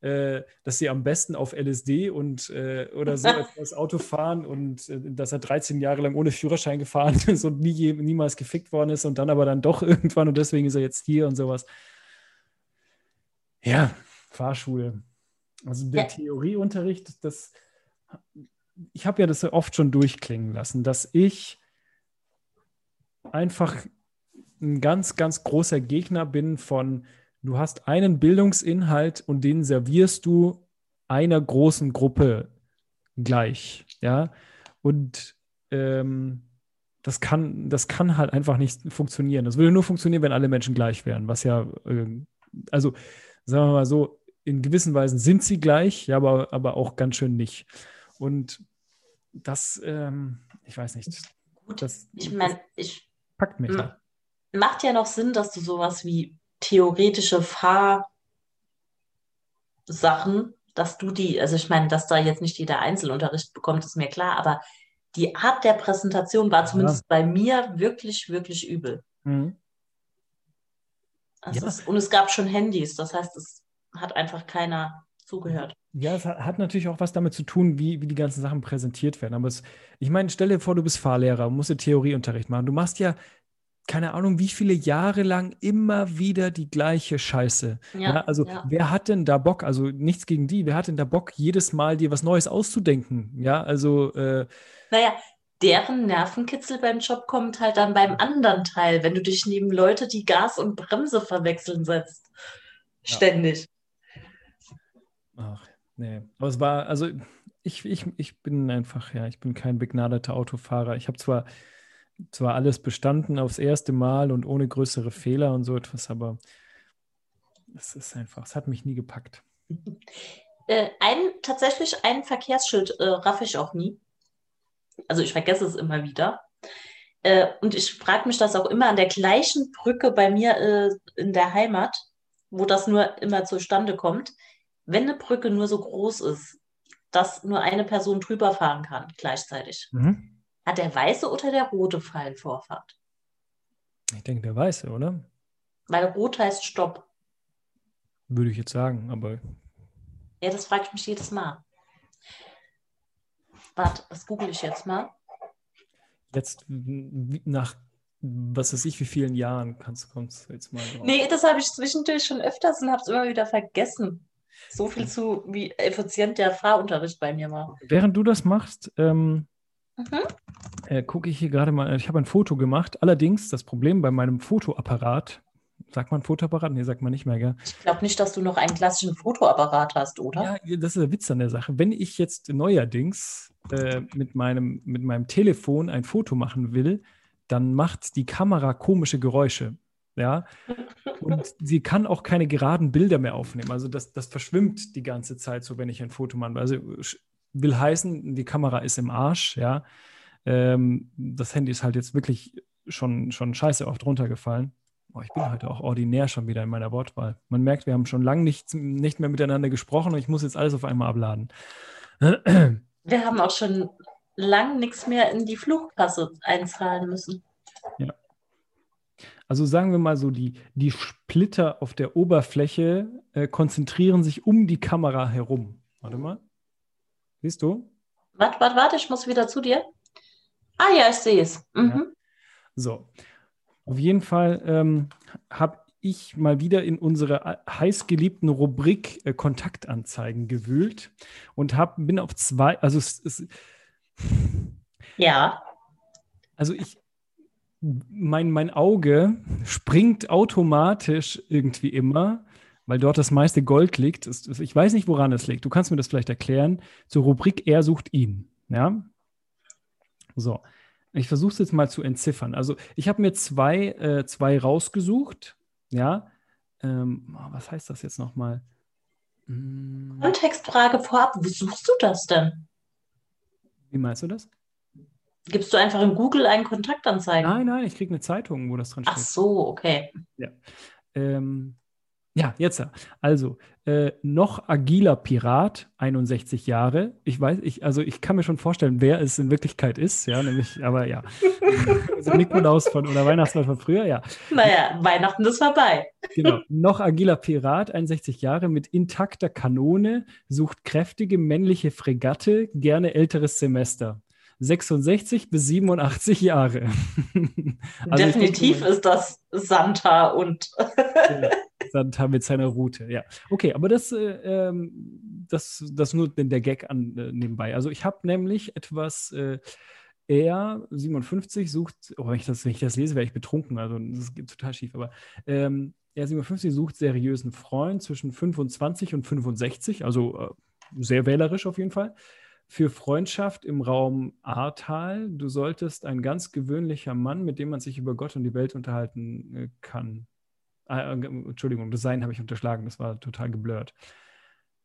äh, dass sie am besten auf LSD und äh, oder so etwas Auto fahren und äh, dass er 13 Jahre lang ohne Führerschein gefahren ist und nie, niemals gefickt worden ist und dann aber dann doch irgendwann und deswegen ist er jetzt hier und sowas. Ja, Fahrschule. Also der ja. Theorieunterricht, das, ich habe ja das oft schon durchklingen lassen, dass ich einfach ein ganz, ganz großer Gegner bin von du hast einen Bildungsinhalt und den servierst du einer großen Gruppe gleich, ja. Und ähm, das kann, das kann halt einfach nicht funktionieren. Das würde nur funktionieren, wenn alle Menschen gleich wären, was ja, äh, also sagen wir mal so, in gewissen Weisen sind sie gleich, ja, aber, aber auch ganz schön nicht. Und das, ähm, ich weiß nicht. Gut, das, ich meine, ich packt mich. Macht ja noch Sinn, dass du sowas wie theoretische Fahrsachen, dass du die, also ich meine, dass da jetzt nicht jeder Einzelunterricht bekommt, ist mir klar, aber die Art der Präsentation war zumindest ja. bei mir wirklich, wirklich übel. Mhm. Also ja. es, und es gab schon Handys, das heißt, es hat einfach keiner zugehört. Ja, es hat, natürlich auch was damit zu tun, wie, wie die ganzen Sachen präsentiert werden. Aber es, ich meine, stell dir vor, du bist Fahrlehrer musst dir Theorieunterricht machen. Du machst ja keine Ahnung, wie viele Jahre lang immer wieder die gleiche Scheiße. Ja, ja also ja. wer hat denn da Bock, also nichts gegen die, wer hat denn da Bock, jedes Mal dir was Neues auszudenken? Ja, also. Äh, naja, deren Nervenkitzel beim Job kommt halt dann beim anderen Teil, wenn du dich neben Leute, die Gas und Bremse verwechseln setzt. Ständig. Ach, nee. Aber es war, also ich, ich, ich bin einfach, ja, ich bin kein begnadeter Autofahrer. Ich habe zwar zwar alles bestanden aufs erste Mal und ohne größere Fehler und so etwas, aber es ist einfach, es hat mich nie gepackt. Äh, ein, tatsächlich ein Verkehrsschild äh, raff ich auch nie. Also ich vergesse es immer wieder. Äh, und ich frage mich das auch immer an der gleichen Brücke bei mir äh, in der Heimat, wo das nur immer zustande kommt. Wenn eine Brücke nur so groß ist, dass nur eine Person drüber fahren kann gleichzeitig. Mhm hat der weiße oder der rote Pfeil Vorfahrt? Ich denke, der weiße, oder? Weil rot heißt Stopp. Würde ich jetzt sagen, aber. Ja, das frage ich mich jedes Mal. Warte, das google ich jetzt mal. Jetzt nach was weiß ich, wie vielen Jahren kannst, kommst du jetzt mal drauf? Nee, das habe ich zwischendurch schon öfters und habe es immer wieder vergessen. So viel zu, wie effizient der Fahrunterricht bei mir war. Während du das machst, ähm, Mhm. Äh, Gucke ich hier gerade mal, ich habe ein Foto gemacht. Allerdings, das Problem bei meinem Fotoapparat, sagt man Fotoapparat? Nee, sagt man nicht mehr, gell? Ich glaube nicht, dass du noch einen klassischen Fotoapparat hast, oder? Ja, das ist der Witz an der Sache. Wenn ich jetzt neuerdings äh, mit, meinem, mit meinem Telefon ein Foto machen will, dann macht die Kamera komische Geräusche. Ja, und sie kann auch keine geraden Bilder mehr aufnehmen. Also das, das verschwimmt die ganze Zeit so, wenn ich ein Foto mache. Also will heißen, die Kamera ist im Arsch, ja. Ähm, das Handy ist halt jetzt wirklich schon, schon scheiße oft runtergefallen. Oh, ich bin heute auch ordinär schon wieder in meiner Wortwahl. Man merkt, wir haben schon lange nicht, nicht mehr miteinander gesprochen und ich muss jetzt alles auf einmal abladen. Wir haben auch schon lang nichts mehr in die Flugkasse einzahlen müssen. Ja. Also sagen wir mal so, die, die Splitter auf der Oberfläche äh, konzentrieren sich um die Kamera herum. Warte mal. Siehst du? Warte, warte, warte, ich muss wieder zu dir. Ah ja, ich sehe es. Mhm. Ja. So. Auf jeden Fall ähm, habe ich mal wieder in unsere heißgeliebten Rubrik äh, Kontaktanzeigen gewühlt und hab, bin auf zwei, also es, es ja. Also ich, mein, mein Auge springt automatisch irgendwie immer weil dort das meiste Gold liegt. Ich weiß nicht, woran es liegt. Du kannst mir das vielleicht erklären. Zur Rubrik Er sucht ihn. Ja. So. Ich versuche es jetzt mal zu entziffern. Also ich habe mir zwei, äh, zwei rausgesucht. Ja. Ähm, oh, was heißt das jetzt nochmal? Hm. Kontextfrage vorab. Wie suchst du das denn? Wie meinst du das? Gibst du einfach in Google einen Kontaktanzeigen? Nein, nein, ich kriege eine Zeitung, wo das dran steht. Ach so, okay. Ja. Ähm, Ja, jetzt. Also, äh, noch agiler Pirat, 61 Jahre. Ich weiß, ich, also ich kann mir schon vorstellen, wer es in Wirklichkeit ist, ja, nämlich, aber ja. also Nikolaus von oder Weihnachtsmann von früher, ja. Naja, Weihnachten ist vorbei. Genau. Noch agiler Pirat, 61 Jahre, mit intakter Kanone, sucht kräftige männliche Fregatte, gerne älteres Semester. 66 bis 87 Jahre. also Definitiv denke, ist das Santa und Santa mit seiner Route, ja. Okay, aber das, äh, ähm, das, das nur der Gag an, äh, nebenbei. Also ich habe nämlich etwas, äh, er, 57, sucht, oh, wenn ich das, wenn ich das lese, wäre ich betrunken, also das geht total schief, aber ähm, er 57 sucht seriösen Freund zwischen 25 und 65, also äh, sehr wählerisch auf jeden Fall für Freundschaft im Raum Ahrtal. Du solltest ein ganz gewöhnlicher Mann, mit dem man sich über Gott und die Welt unterhalten äh, kann. Ah, äh, Entschuldigung, Design habe ich unterschlagen, das war total geblurrt.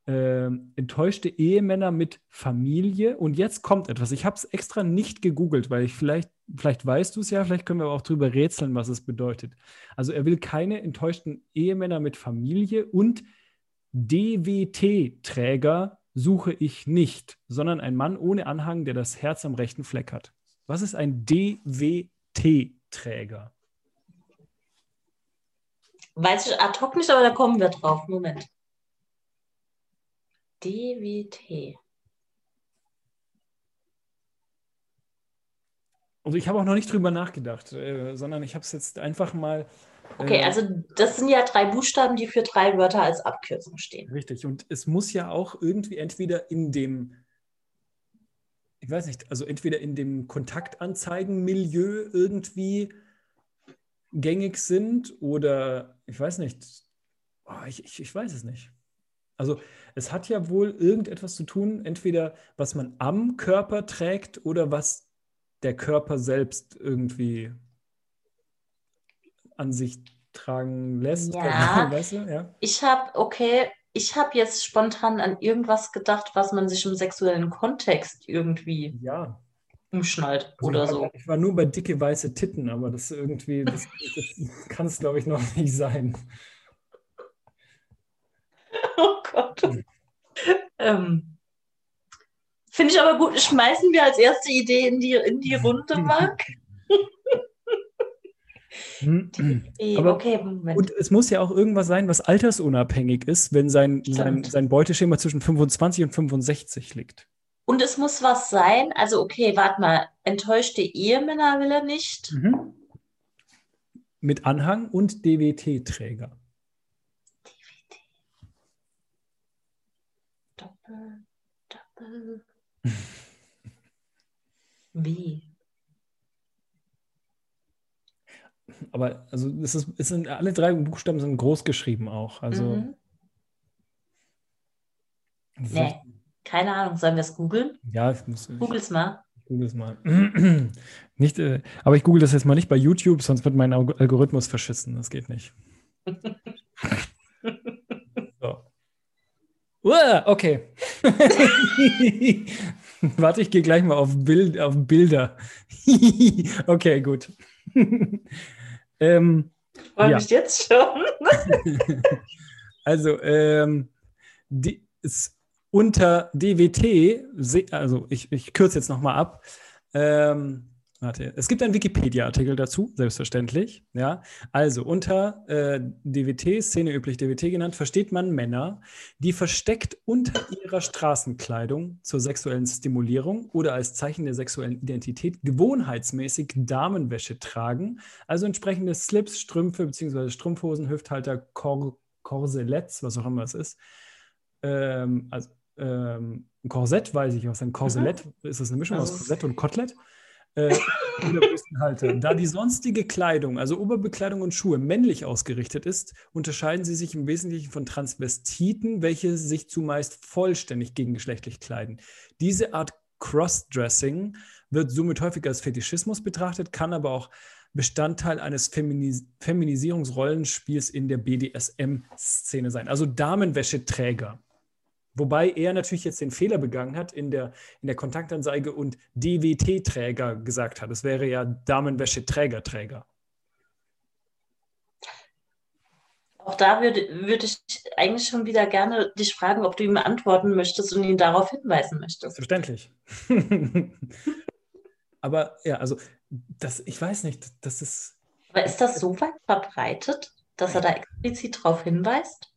Äh, enttäuschte Ehemänner mit Familie. Und jetzt kommt etwas. Ich habe es extra nicht gegoogelt, weil ich vielleicht, vielleicht weißt du es ja, vielleicht können wir aber auch drüber rätseln, was es bedeutet. Also er will keine enttäuschten Ehemänner mit Familie und DWT-Träger suche ich nicht, sondern ein Mann ohne Anhang, der das Herz am rechten Fleck hat. Was ist ein DWT-Träger? Weiß ich ad hoc nicht, aber da kommen wir drauf. Moment. DWT. Also ich habe auch noch nicht drüber nachgedacht, äh, sondern ich habe es jetzt einfach mal Okay, also das sind ja drei Buchstaben, die für drei Wörter als Abkürzung stehen. Richtig. Und es muss ja auch irgendwie entweder in dem, ich weiß nicht, also entweder in dem Kontaktanzeigenmilieu irgendwie gängig sind oder ich weiß nicht. Oh, ich, ich, ich weiß es nicht. Also es hat ja wohl irgendetwas zu tun, entweder was man am Körper trägt oder was der Körper selbst irgendwie an sich tragen lässt. Ja, weißt du? ja? ich habe, okay, ich habe jetzt spontan an irgendwas gedacht, was man sich im sexuellen Kontext irgendwie ja. umschnallt also oder ich war, so. Ich war nur bei dicke weiße Titten, aber das irgendwie, das, das kann es glaube ich noch nicht sein. Oh Gott. ähm, Finde ich aber gut. Schmeißen wir als erste Idee in die, in die Runde, Marc. Hm. Aber, okay, Moment. Und es muss ja auch irgendwas sein, was altersunabhängig ist, wenn sein, sein, sein Beuteschema zwischen 25 und 65 liegt. Und es muss was sein, also okay, warte mal, enttäuschte Ehemänner will er nicht. Mhm. Mit Anhang und DWT-Träger. DWT. Doppel, Doppel. Wie? Aber also es, ist, es sind alle drei Buchstaben sind groß geschrieben auch. Also. Mhm. Nee, keine Ahnung. Sollen wir es googeln? Ja, ich muss. Google's mal. Google's mal. nicht, äh, aber ich google das jetzt mal nicht bei YouTube, sonst wird mein Algorithmus verschissen. Das geht nicht. so. Uah, okay. Warte, ich gehe gleich mal auf, Bild, auf Bilder. okay, gut. Ähm, Freue ja. mich jetzt schon. also, ähm, die, unter DWT, also ich, ich kürze jetzt nochmal ab, ähm, Warte, es gibt einen Wikipedia-Artikel dazu, selbstverständlich. Ja, also unter äh, DWT, Szene üblich DWT genannt, versteht man Männer, die versteckt unter ihrer Straßenkleidung zur sexuellen Stimulierung oder als Zeichen der sexuellen Identität gewohnheitsmäßig Damenwäsche tragen, also entsprechende Slips, Strümpfe bzw. Strumpfhosen, Hüfthalter, Kor Korseletts, was auch immer es ist. Ähm, also ähm, ein Korsett weiß ich was. Ein Korselett mhm. ist das eine Mischung also, aus Korsett und Kotelett äh. Da die sonstige Kleidung, also Oberbekleidung und Schuhe, männlich ausgerichtet ist, unterscheiden sie sich im Wesentlichen von Transvestiten, welche sich zumeist vollständig gegengeschlechtlich kleiden. Diese Art Crossdressing wird somit häufig als Fetischismus betrachtet, kann aber auch Bestandteil eines Feminis Feminisierungsrollenspiels in der BDSM-Szene sein. Also Damenwäscheträger. Wobei er natürlich jetzt den Fehler begangen hat, in der, in der Kontaktanzeige und DWT-Träger gesagt hat. Das wäre ja Damenwäsche-Träger-Träger. Auch da würde, würde ich eigentlich schon wieder gerne dich fragen, ob du ihm antworten möchtest und ihn darauf hinweisen möchtest. Verständlich. Aber ja, also das, ich weiß nicht, das ist. Aber ist das so weit verbreitet, dass er da explizit darauf hinweist?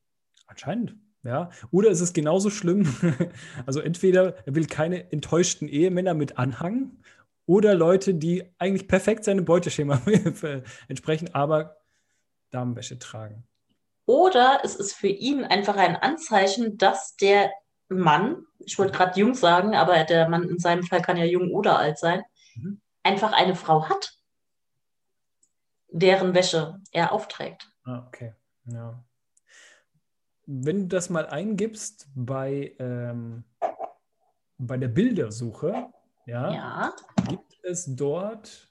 Anscheinend, ja. Oder ist es genauso schlimm? Also entweder er will keine enttäuschten Ehemänner mit Anhang oder Leute, die eigentlich perfekt seinem Beuteschema entsprechen, aber Damenwäsche tragen. Oder es ist für ihn einfach ein Anzeichen, dass der Mann, ich wollte gerade jung sagen, aber der Mann in seinem Fall kann ja jung oder alt sein, mhm. einfach eine Frau hat, deren Wäsche er aufträgt. Ah, okay. Ja. Wenn du das mal eingibst bei, ähm, bei der Bildersuche, ja, ja, gibt es dort,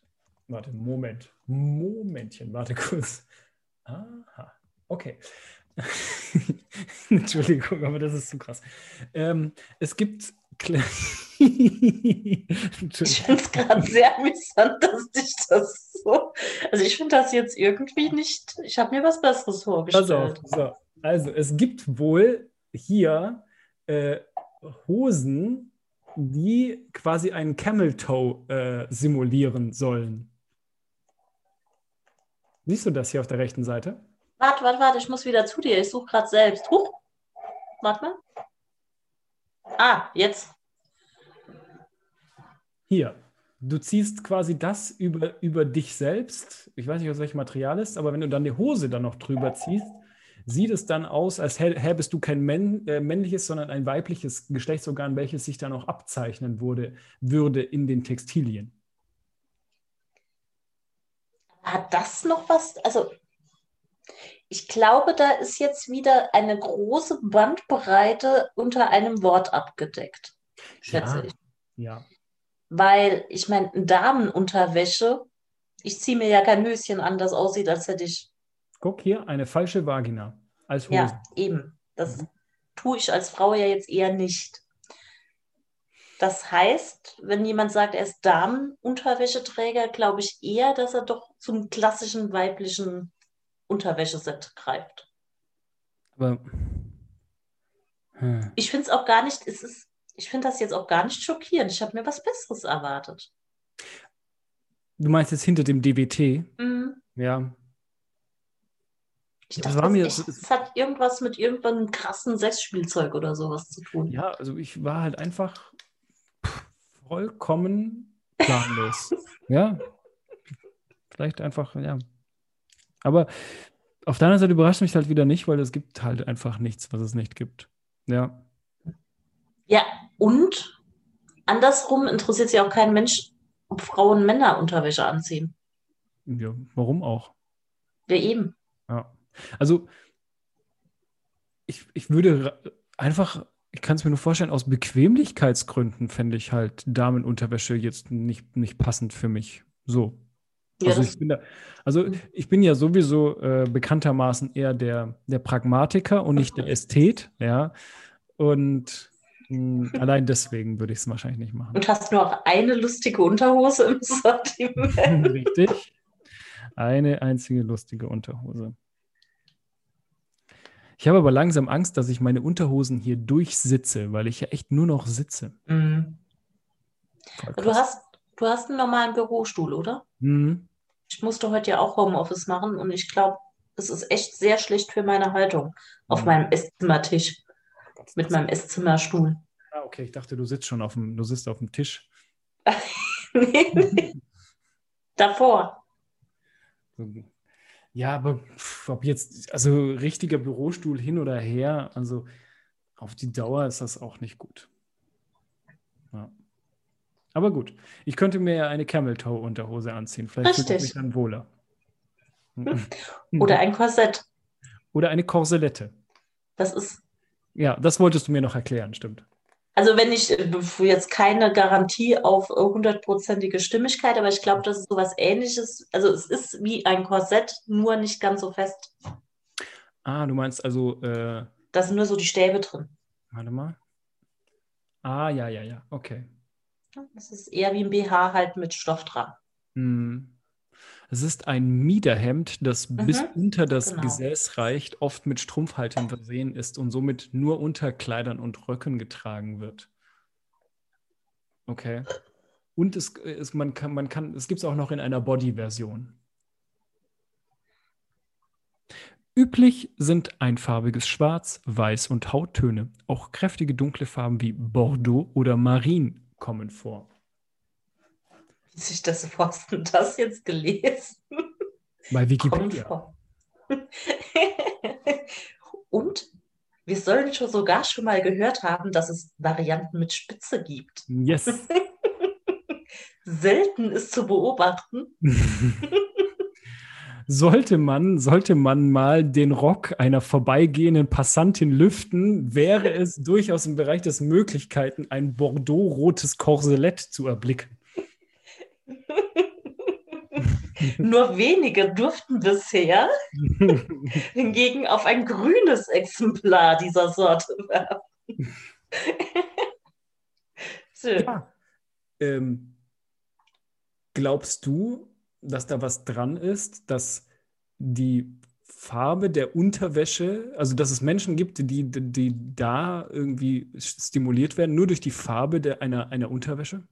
warte, Moment, Momentchen, warte kurz. Aha, okay. Entschuldigung, aber das ist zu krass. Ähm, es gibt. ich finde es gerade sehr amüsant, dass dich das so. Also, ich finde das jetzt irgendwie nicht. Ich habe mir was Besseres vorgestellt. Pass auf, so. Also, es gibt wohl hier äh, Hosen, die quasi einen Camel Toe äh, simulieren sollen. Siehst du das hier auf der rechten Seite? Warte, warte, warte, ich muss wieder zu dir. Ich suche gerade selbst. Huch. Warte mal. Ah, jetzt. Hier. Du ziehst quasi das über, über dich selbst. Ich weiß nicht, aus welchem Material ist, aber wenn du dann die Hose dann noch drüber ziehst, sieht es dann aus, als hä, bist du kein äh, männliches, sondern ein weibliches Geschlechtsorgan, welches sich dann auch abzeichnen wurde, würde in den Textilien. Hat das noch was? Also, ich glaube, da ist jetzt wieder eine große Bandbreite unter einem Wort abgedeckt, schätze ja, ich. Ja. Weil, ich meine, Damenunterwäsche, ich ziehe mir ja kein Höschen an, das aussieht, als hätte ich Guck hier, eine falsche Vagina als Hose. Ja, eben. Das mhm. tue ich als Frau ja jetzt eher nicht. Das heißt, wenn jemand sagt, er ist Damenunterwäscheträger, glaube ich eher, dass er doch zum klassischen weiblichen Unterwäscheset greift. Aber hm. ich finde es auch gar nicht, es ist, ich finde das jetzt auch gar nicht schockierend. Ich habe mir was Besseres erwartet. Du meinst jetzt hinter dem DBT? Mhm. Ja, ich dachte, das, mir, echt, das hat irgendwas mit irgendeinem krassen Sexspielzeug oder sowas zu tun. Ja, also ich war halt einfach vollkommen planlos. ja. Vielleicht einfach, ja. Aber auf der anderen Seite überrascht mich halt wieder nicht, weil es gibt halt einfach nichts, was es nicht gibt. Ja. Ja, und andersrum interessiert sich auch kein Mensch, ob Frauen Männer Unterwäsche anziehen. Ja, warum auch? Ja, eben. Ja. Also ich, ich würde einfach, ich kann es mir nur vorstellen, aus Bequemlichkeitsgründen fände ich halt Damenunterwäsche jetzt nicht, nicht passend für mich. So. Ja, also, ich bin da, also ich bin ja sowieso äh, bekanntermaßen eher der, der Pragmatiker und nicht der Ästhet, ja. Und mh, hm, allein deswegen würde ich es wahrscheinlich nicht machen. Und hast nur auch eine lustige Unterhose im Sortiment. Richtig. Eine einzige lustige Unterhose. Ich habe aber langsam Angst, dass ich meine Unterhosen hier durchsitze, weil ich ja echt nur noch sitze. Mhm. Du hast, du hast einen normalen Bürostuhl, oder? Mhm. Ich musste heute ja auch Homeoffice machen und ich glaube, es ist echt sehr schlecht für meine Haltung auf mhm. meinem Esszimmertisch mit meinem Esszimmerstuhl. Ah, okay, ich dachte, du sitzt schon auf dem, du sitzt auf dem Tisch. nee, nee. Davor. Ja, aber ob jetzt, also richtiger Bürostuhl hin oder her, also auf die Dauer ist das auch nicht gut. Ja. Aber gut, ich könnte mir ja eine Camel Toe Unterhose anziehen. Vielleicht fühle ich mich dann wohler. Oder ein Korsett. Oder eine Korselette. Das ist. Ja, das wolltest du mir noch erklären, stimmt. Also wenn ich äh, jetzt keine Garantie auf hundertprozentige Stimmigkeit, aber ich glaube, das ist sowas ähnliches. Also es ist wie ein Korsett, nur nicht ganz so fest. Ah, du meinst also. Äh, da sind nur so die Stäbe drin. Warte mal. Ah, ja, ja, ja, okay. Das ist eher wie ein BH halt mit Stoff dran. Hm. Es ist ein Miederhemd, das mhm, bis unter das genau. Gesäß reicht, oft mit Strumpfhaltern versehen ist und somit nur unter Kleidern und Röcken getragen wird. Okay. Und es, es, man kann, man kann, es gibt es auch noch in einer Body-Version. Üblich sind einfarbiges Schwarz, Weiß und Hauttöne. Auch kräftige dunkle Farben wie Bordeaux oder Marin kommen vor. Sich das, wo hast du das jetzt gelesen? Bei Wikipedia. und wir sollen schon sogar schon mal gehört haben, dass es Varianten mit Spitze gibt. Yes. Selten ist zu beobachten. sollte man, sollte man mal den Rock einer vorbeigehenden Passantin lüften, wäre es durchaus im Bereich des Möglichkeiten, ein Bordeaux-rotes Korselett zu erblicken. Nur wenige durften bisher hingegen auf ein grünes Exemplar dieser Sorte werfen. ja. ähm, glaubst du, dass da was dran ist, dass die Farbe der Unterwäsche, also dass es Menschen gibt, die, die da irgendwie stimuliert werden, nur durch die Farbe der, einer, einer Unterwäsche?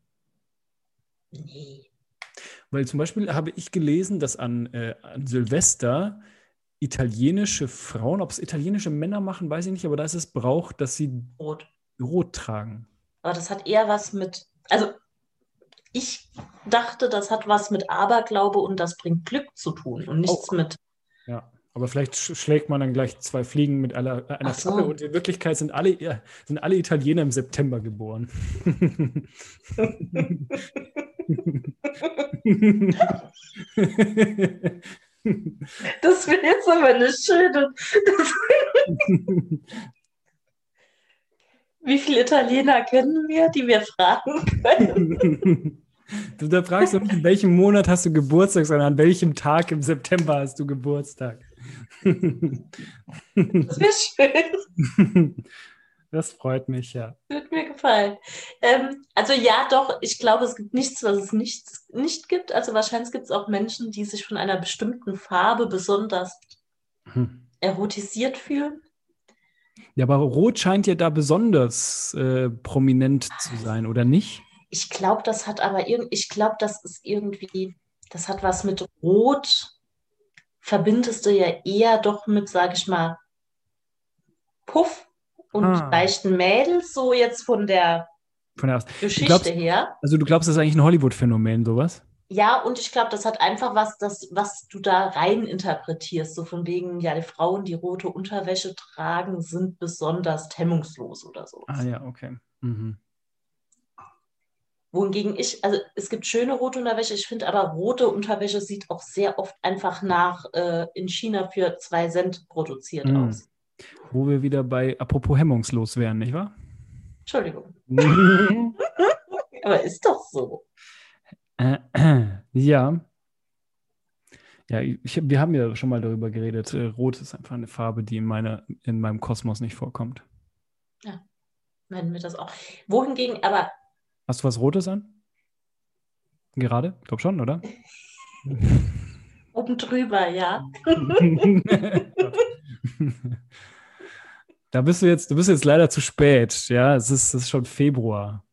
Nee. Weil zum Beispiel habe ich gelesen, dass an, äh, an Silvester italienische Frauen, ob es italienische Männer machen, weiß ich nicht, aber da ist es Brauch, dass sie rot, rot tragen. Aber das hat eher was mit, also ich dachte, das hat was mit Aberglaube und das bringt Glück zu tun und nichts oh. mit. Ja, aber vielleicht schlägt man dann gleich zwei Fliegen mit einer, einer so. und in Wirklichkeit sind alle, sind alle Italiener im September geboren. Das wäre jetzt aber eine schöne. Wie viele Italiener kennen wir, die wir fragen können? Du da fragst du in welchem Monat hast du Geburtstag, sondern an welchem Tag im September hast du Geburtstag. Das wäre schön. Das freut mich, ja. Wird mir gefallen. Ähm, also ja, doch, ich glaube, es gibt nichts, was es nicht, nicht gibt. Also wahrscheinlich gibt es auch Menschen, die sich von einer bestimmten Farbe besonders hm. erotisiert fühlen. Ja, aber Rot scheint ja da besonders äh, prominent zu sein, oder nicht? Ich glaube, das hat aber irgendwie, ich glaube, das ist irgendwie, das hat was mit Rot, verbindest du ja eher doch mit, sage ich mal, Puff und ah. leichten Mädels, so jetzt von der, von der Geschichte glaubst, her. Also du glaubst, das ist eigentlich ein Hollywood-Phänomen, sowas? Ja, und ich glaube, das hat einfach was, das, was du da rein interpretierst. So von wegen, ja, die Frauen, die rote Unterwäsche tragen, sind besonders hemmungslos oder so. Ah ja, okay. Mhm. Wohingegen ich, also es gibt schöne rote Unterwäsche, ich finde aber rote Unterwäsche sieht auch sehr oft einfach nach äh, in China für zwei Cent produziert mhm. aus. Wo wir wieder bei apropos hemmungslos wären, nicht wahr? Entschuldigung. Aber ist doch so. Äh, äh, ja. Ja, ich, wir haben ja schon mal darüber geredet. Äh, Rot ist einfach eine Farbe, die in, meiner, in meinem Kosmos nicht vorkommt. Ja, meinen wir das auch. Wohingegen aber. Hast du was Rotes an? Gerade? Ich glaube schon, oder? Oben drüber, ja. Da bist du jetzt, du bist jetzt leider zu spät. Ja, es ist, es ist schon Februar.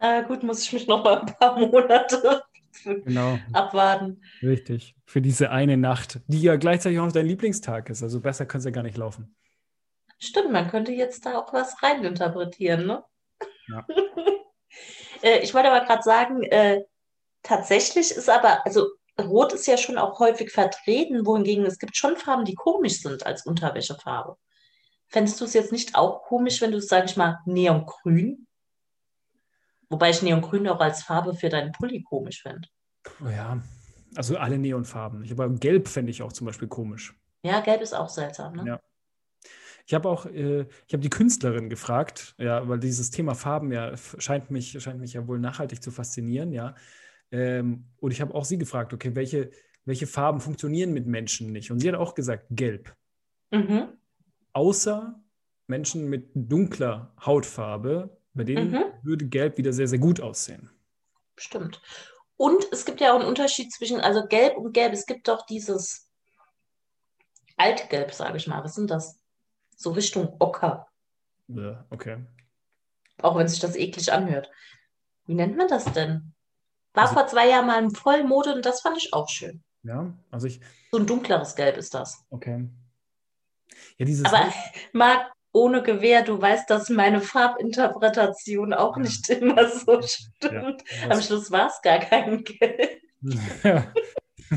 Äh, gut, muss ich mich noch mal ein paar Monate genau. abwarten. Richtig. Für diese eine Nacht, die ja gleichzeitig auch dein Lieblingstag ist. Also besser könnte es ja gar nicht laufen. Stimmt, man könnte jetzt da auch was reininterpretieren, ne? Ja. äh, ich wollte aber gerade sagen, äh, tatsächlich ist aber, also Rot ist ja schon auch häufig vertreten, wohingegen es gibt schon Farben, die komisch sind als Unterwäschefarbe. Fändest du es jetzt nicht auch komisch, wenn du, sag ich mal, Neongrün? Wobei ich Neongrün auch als Farbe für deinen Pulli komisch fände. Oh ja, also alle Neonfarben. Ich, aber Gelb fände ich auch zum Beispiel komisch. Ja, Gelb ist auch seltsam, ne? Ja. Ich habe auch, äh, ich habe die Künstlerin gefragt, ja, weil dieses Thema Farben ja scheint mich, scheint mich ja wohl nachhaltig zu faszinieren, ja. Ähm, und ich habe auch sie gefragt, okay, welche, welche Farben funktionieren mit Menschen nicht? Und sie hat auch gesagt, gelb. Mhm. Außer Menschen mit dunkler Hautfarbe, bei denen mhm. würde gelb wieder sehr, sehr gut aussehen. Stimmt. Und es gibt ja auch einen Unterschied zwischen, also gelb und gelb. Es gibt doch dieses altgelb, sage ich mal. Was sind das? So Richtung Ocker. Ja, okay. Auch wenn sich das eklig anhört. Wie nennt man das denn? War also, vor zwei Jahren mal in Vollmode und das fand ich auch schön. Ja, also ich. So ein dunkleres Gelb ist das. Okay. Ja, dieses Aber Marc, ohne Gewehr, du weißt, dass meine Farbinterpretation auch ja. nicht immer so stimmt. Ja, Am Schluss war es gar kein Gelb. Ja.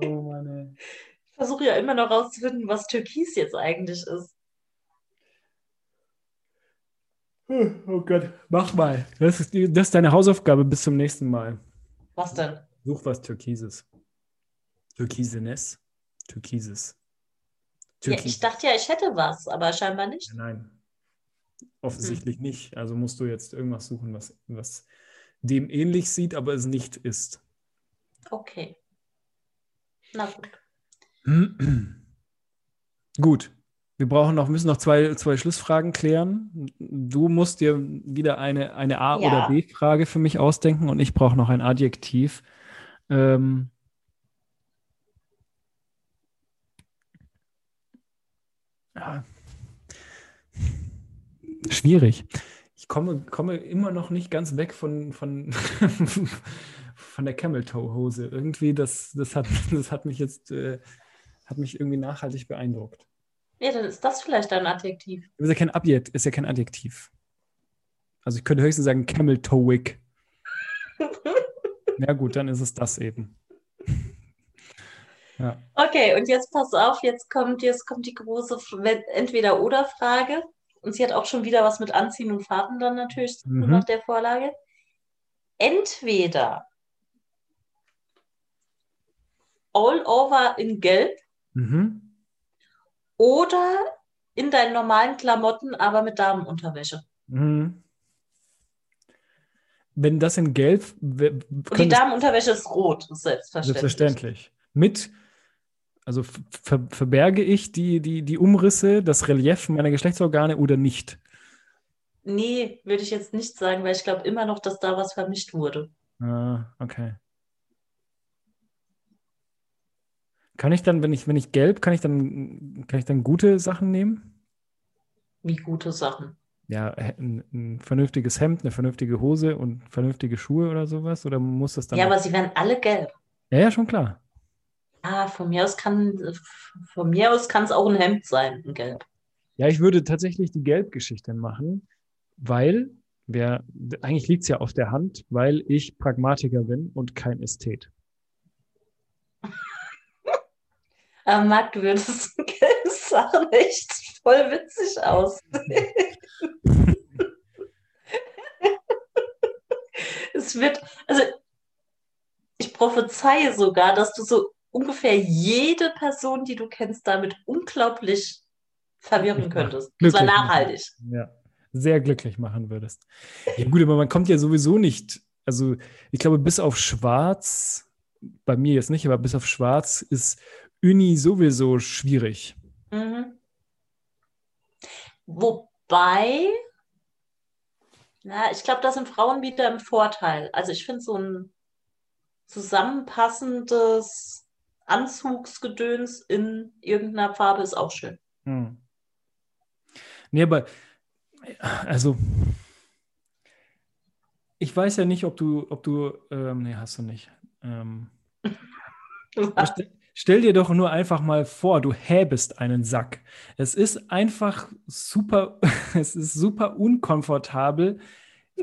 oh Mann, ey. Ich versuche ja immer noch rauszufinden, was Türkis jetzt eigentlich ist. Oh Gott, mach mal. Das ist, das ist deine Hausaufgabe bis zum nächsten Mal. Was denn? Such was Türkises. Türkisenes. Türkises. Türkis. Ja, ich dachte ja, ich hätte was, aber scheinbar nicht. Nein. Offensichtlich hm. nicht. Also musst du jetzt irgendwas suchen, was, was dem ähnlich sieht, aber es nicht ist. Okay. Na gut. gut. Wir brauchen noch, müssen noch zwei, zwei Schlussfragen klären. Du musst dir wieder eine, eine A- ja. oder B-Frage für mich ausdenken und ich brauche noch ein Adjektiv. Ähm, ja. Schwierig. Ich komme, komme immer noch nicht ganz weg von, von, von der Camel-Toe-Hose. Irgendwie, das, das, hat, das hat mich jetzt äh, hat mich irgendwie nachhaltig beeindruckt. Ja, dann ist das vielleicht ein Adjektiv. Ist ja kein Adjektiv. Ist ja kein Adjektiv. Also ich könnte höchstens sagen Camel Toe Wig. ja gut, dann ist es das eben. ja. Okay, und jetzt pass auf, jetzt kommt, jetzt kommt die große Entweder-Oder-Frage. Und sie hat auch schon wieder was mit Anziehen und Farben dann natürlich mhm. nach der Vorlage. Entweder all over in Gelb mhm. Oder in deinen normalen Klamotten, aber mit Damenunterwäsche. Mhm. Wenn das in Gelb. Und die Damenunterwäsche ist rot, selbstverständlich. Selbstverständlich. Mit, also ver verberge ich die, die, die Umrisse, das Relief meiner Geschlechtsorgane oder nicht? Nee, würde ich jetzt nicht sagen, weil ich glaube immer noch, dass da was vermischt wurde. Ah, okay. Kann ich dann, wenn ich, wenn ich gelb, kann ich dann, kann ich dann gute Sachen nehmen? Wie gute Sachen? Ja, ein, ein vernünftiges Hemd, eine vernünftige Hose und vernünftige Schuhe oder sowas? Oder muss das dann. Ja, aber sie werden alle gelb. Ja, ja, schon klar. Ah, von mir aus kann von mir aus kann es auch ein Hemd sein, ein Gelb. Ja, ich würde tatsächlich die Gelbgeschichte machen, weil wer, eigentlich liegt es ja auf der Hand, weil ich Pragmatiker bin und kein Ästhet. Aber Marc, du würdest Sachen echt voll witzig aus. es wird, also ich prophezeie sogar, dass du so ungefähr jede Person, die du kennst, damit unglaublich verwirren könntest. Und zwar nachhaltig. Ja, sehr glücklich machen würdest. Ja, gut, aber man kommt ja sowieso nicht, also ich glaube, bis auf Schwarz, bei mir jetzt nicht, aber bis auf Schwarz ist Uni sowieso schwierig. Mhm. Wobei, na, ich glaube, da sind Frauen wieder im Vorteil. Also ich finde so ein zusammenpassendes Anzugsgedöns in irgendeiner Farbe ist auch schön. Hm. Nee, aber also ich weiß ja nicht, ob du, ob du, ähm, nee, hast du nicht. Ähm, Stell dir doch nur einfach mal vor, du häbest einen Sack. Es ist einfach super, es ist super unkomfortabel,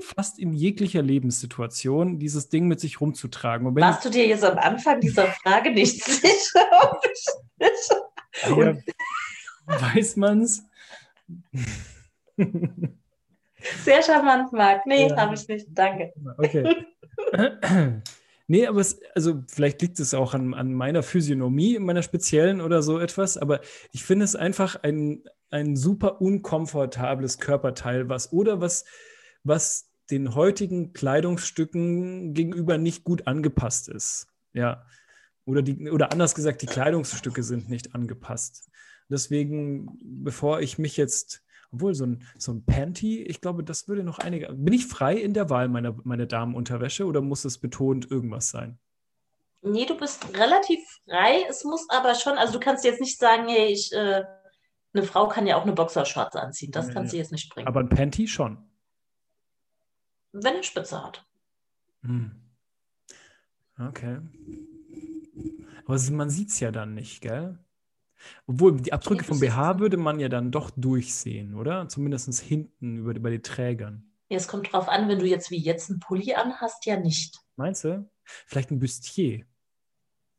fast in jeglicher Lebenssituation dieses Ding mit sich rumzutragen. Warst du dir jetzt am Anfang dieser Frage nicht sicher? ja, weiß man's? Sehr charmant, Marc. Nee, ja. habe ich nicht. Danke. Okay. Nee, aber es, also vielleicht liegt es auch an, an meiner Physiognomie, meiner speziellen oder so etwas, aber ich finde es einfach ein, ein super unkomfortables Körperteil, was oder was, was den heutigen Kleidungsstücken gegenüber nicht gut angepasst ist. Ja. Oder, die, oder anders gesagt, die Kleidungsstücke sind nicht angepasst. Deswegen, bevor ich mich jetzt Obwohl, so ein, so ein Panty, ich glaube, das würde noch einige. Bin ich frei in der Wahl meiner, meiner Damenunterwäsche oder muss es betont irgendwas sein? Nee, du bist relativ frei. Es muss aber schon, also du kannst jetzt nicht sagen, hey, ich, äh, eine Frau kann ja auch eine Boxershorts anziehen. Das Ja, kannst du jetzt nicht bringen. Aber ein Panty schon. wenn eine Spitze hat. Hm. Okay. Aber man sieht es ja dann nicht, gell? Obwohl, die Abdrücke Nee, vom BH würde man ja dann doch durchsehen, oder? Zumindest hinten über, bei den Trägern. Ja, es kommt drauf an, wenn du jetzt wie jetzt einen Pulli anhast, ja nicht. Meinst du? Vielleicht ein Bustier.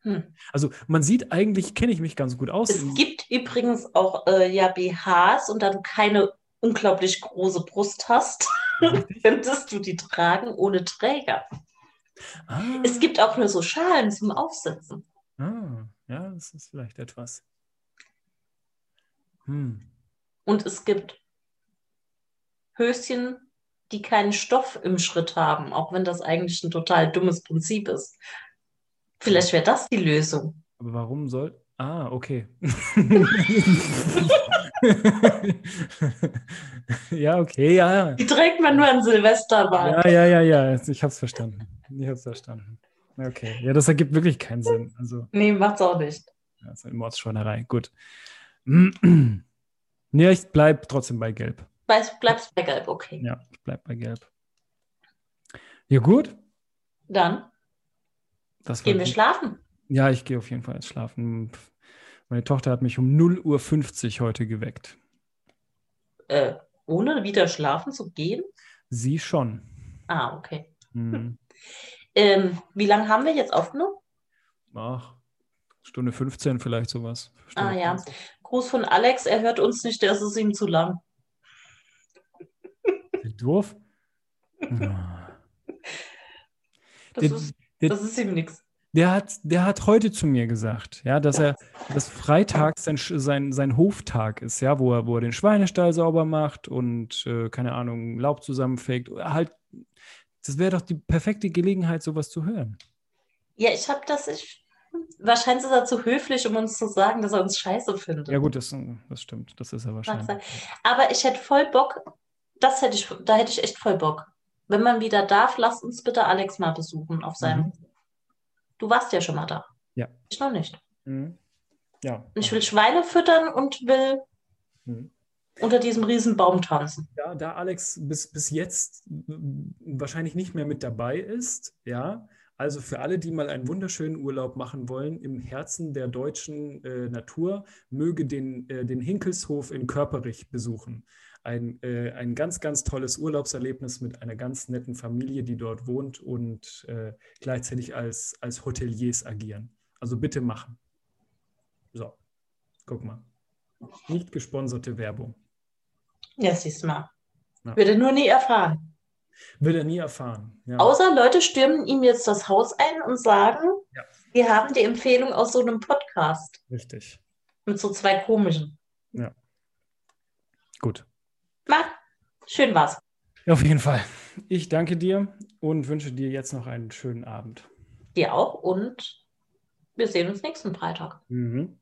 Hm. Also man sieht eigentlich, kenne ich mich ganz gut aus. Es gibt übrigens auch äh, ja BHs und da du keine unglaublich große Brust hast, könntest du die tragen ohne Träger. ah, Es gibt auch nur so Schalen zum Aufsetzen. ah, ja, das ist vielleicht etwas. Hm. Und es gibt Höschen, die keinen Stoff im Schritt haben, auch wenn das eigentlich ein total dummes Prinzip ist. Vielleicht wäre das die Lösung. Aber warum soll. Ah, okay. ja, okay, ja, ja. Die trägt man nur an Silvesterwahl. Ja, ja, ja, ja. Ich habe es verstanden. Ich habe es verstanden. Okay. Ja, das ergibt wirklich keinen Sinn. Also, Nee, macht's auch nicht. das ist eine Mordsschweinerei. Gut. Nee, ich bleibe trotzdem bei Gelb. Bleibst, bleibst bei Gelb, okay. Ja, ich bleibe bei Gelb. Ja, gut. Dann Das gehen wir schlafen. Ja, ich gehe auf jeden Fall jetzt schlafen. Meine Tochter hat mich um 0.50 Uhr heute geweckt. Äh, ohne wieder schlafen zu gehen? Sie schon. Ah, okay. Hm. Ähm, wie lange haben wir jetzt aufgenommen? Ach, Stunde 15 vielleicht sowas. Stunde Ah, ja. 15. Gruß von Alex, er hört uns nicht, das ist ihm zu lang. Der. Ah. Das, Der- ist, der- das ist ihm nichts. Der hat, der hat heute zu mir gesagt, ja, dass er, dass Freitag sein, sein, sein Hoftag ist, ja, wo er, wo er den Schweinestall sauber macht und, äh, keine Ahnung, Laub zusammenfegt. Halt, das wäre doch die perfekte Gelegenheit, sowas zu hören. Ja, ich habe das, ich, wahrscheinlich ist er zu höflich, um uns zu sagen, dass er uns scheiße findet. Ja, gut, das, das stimmt. Das ist er wahrscheinlich. Aber ich hätte voll Bock, das hätte ich, da hätte ich echt voll Bock. Wenn man wieder darf, lasst uns bitte Alex mal besuchen auf seinem. Du warst ja schon mal da. Ja. Ich noch nicht. Mhm. Ja. Und ich will Schweine füttern und will Mhm. unter diesem riesen Baum tanzen. Ja, da Alex bis, bis jetzt wahrscheinlich nicht mehr mit dabei ist, ja, also für alle, die mal einen wunderschönen Urlaub machen wollen, im Herzen der deutschen äh, Natur, möge den, äh, den Hinkelshof in Körperich besuchen. Ein, äh, ein ganz, ganz tolles Urlaubserlebnis mit einer ganz netten Familie, die dort wohnt und äh, gleichzeitig als, als Hoteliers agieren. Also bitte machen. So, guck mal. Nicht gesponserte Werbung. Ja, siehst du mal. Ja. Wird er nur nie erfahren. Will er nie erfahren. Ja. Außer Leute stürmen ihm jetzt das Haus ein und sagen, Ja. wir haben die Empfehlung aus so einem Podcast Richtig. mit so zwei komischen. Gut. Na, schön war's. Ja, auf jeden Fall. Ich danke dir und wünsche dir jetzt noch einen schönen Abend. Dir auch und wir sehen uns nächsten Freitag. Mhm.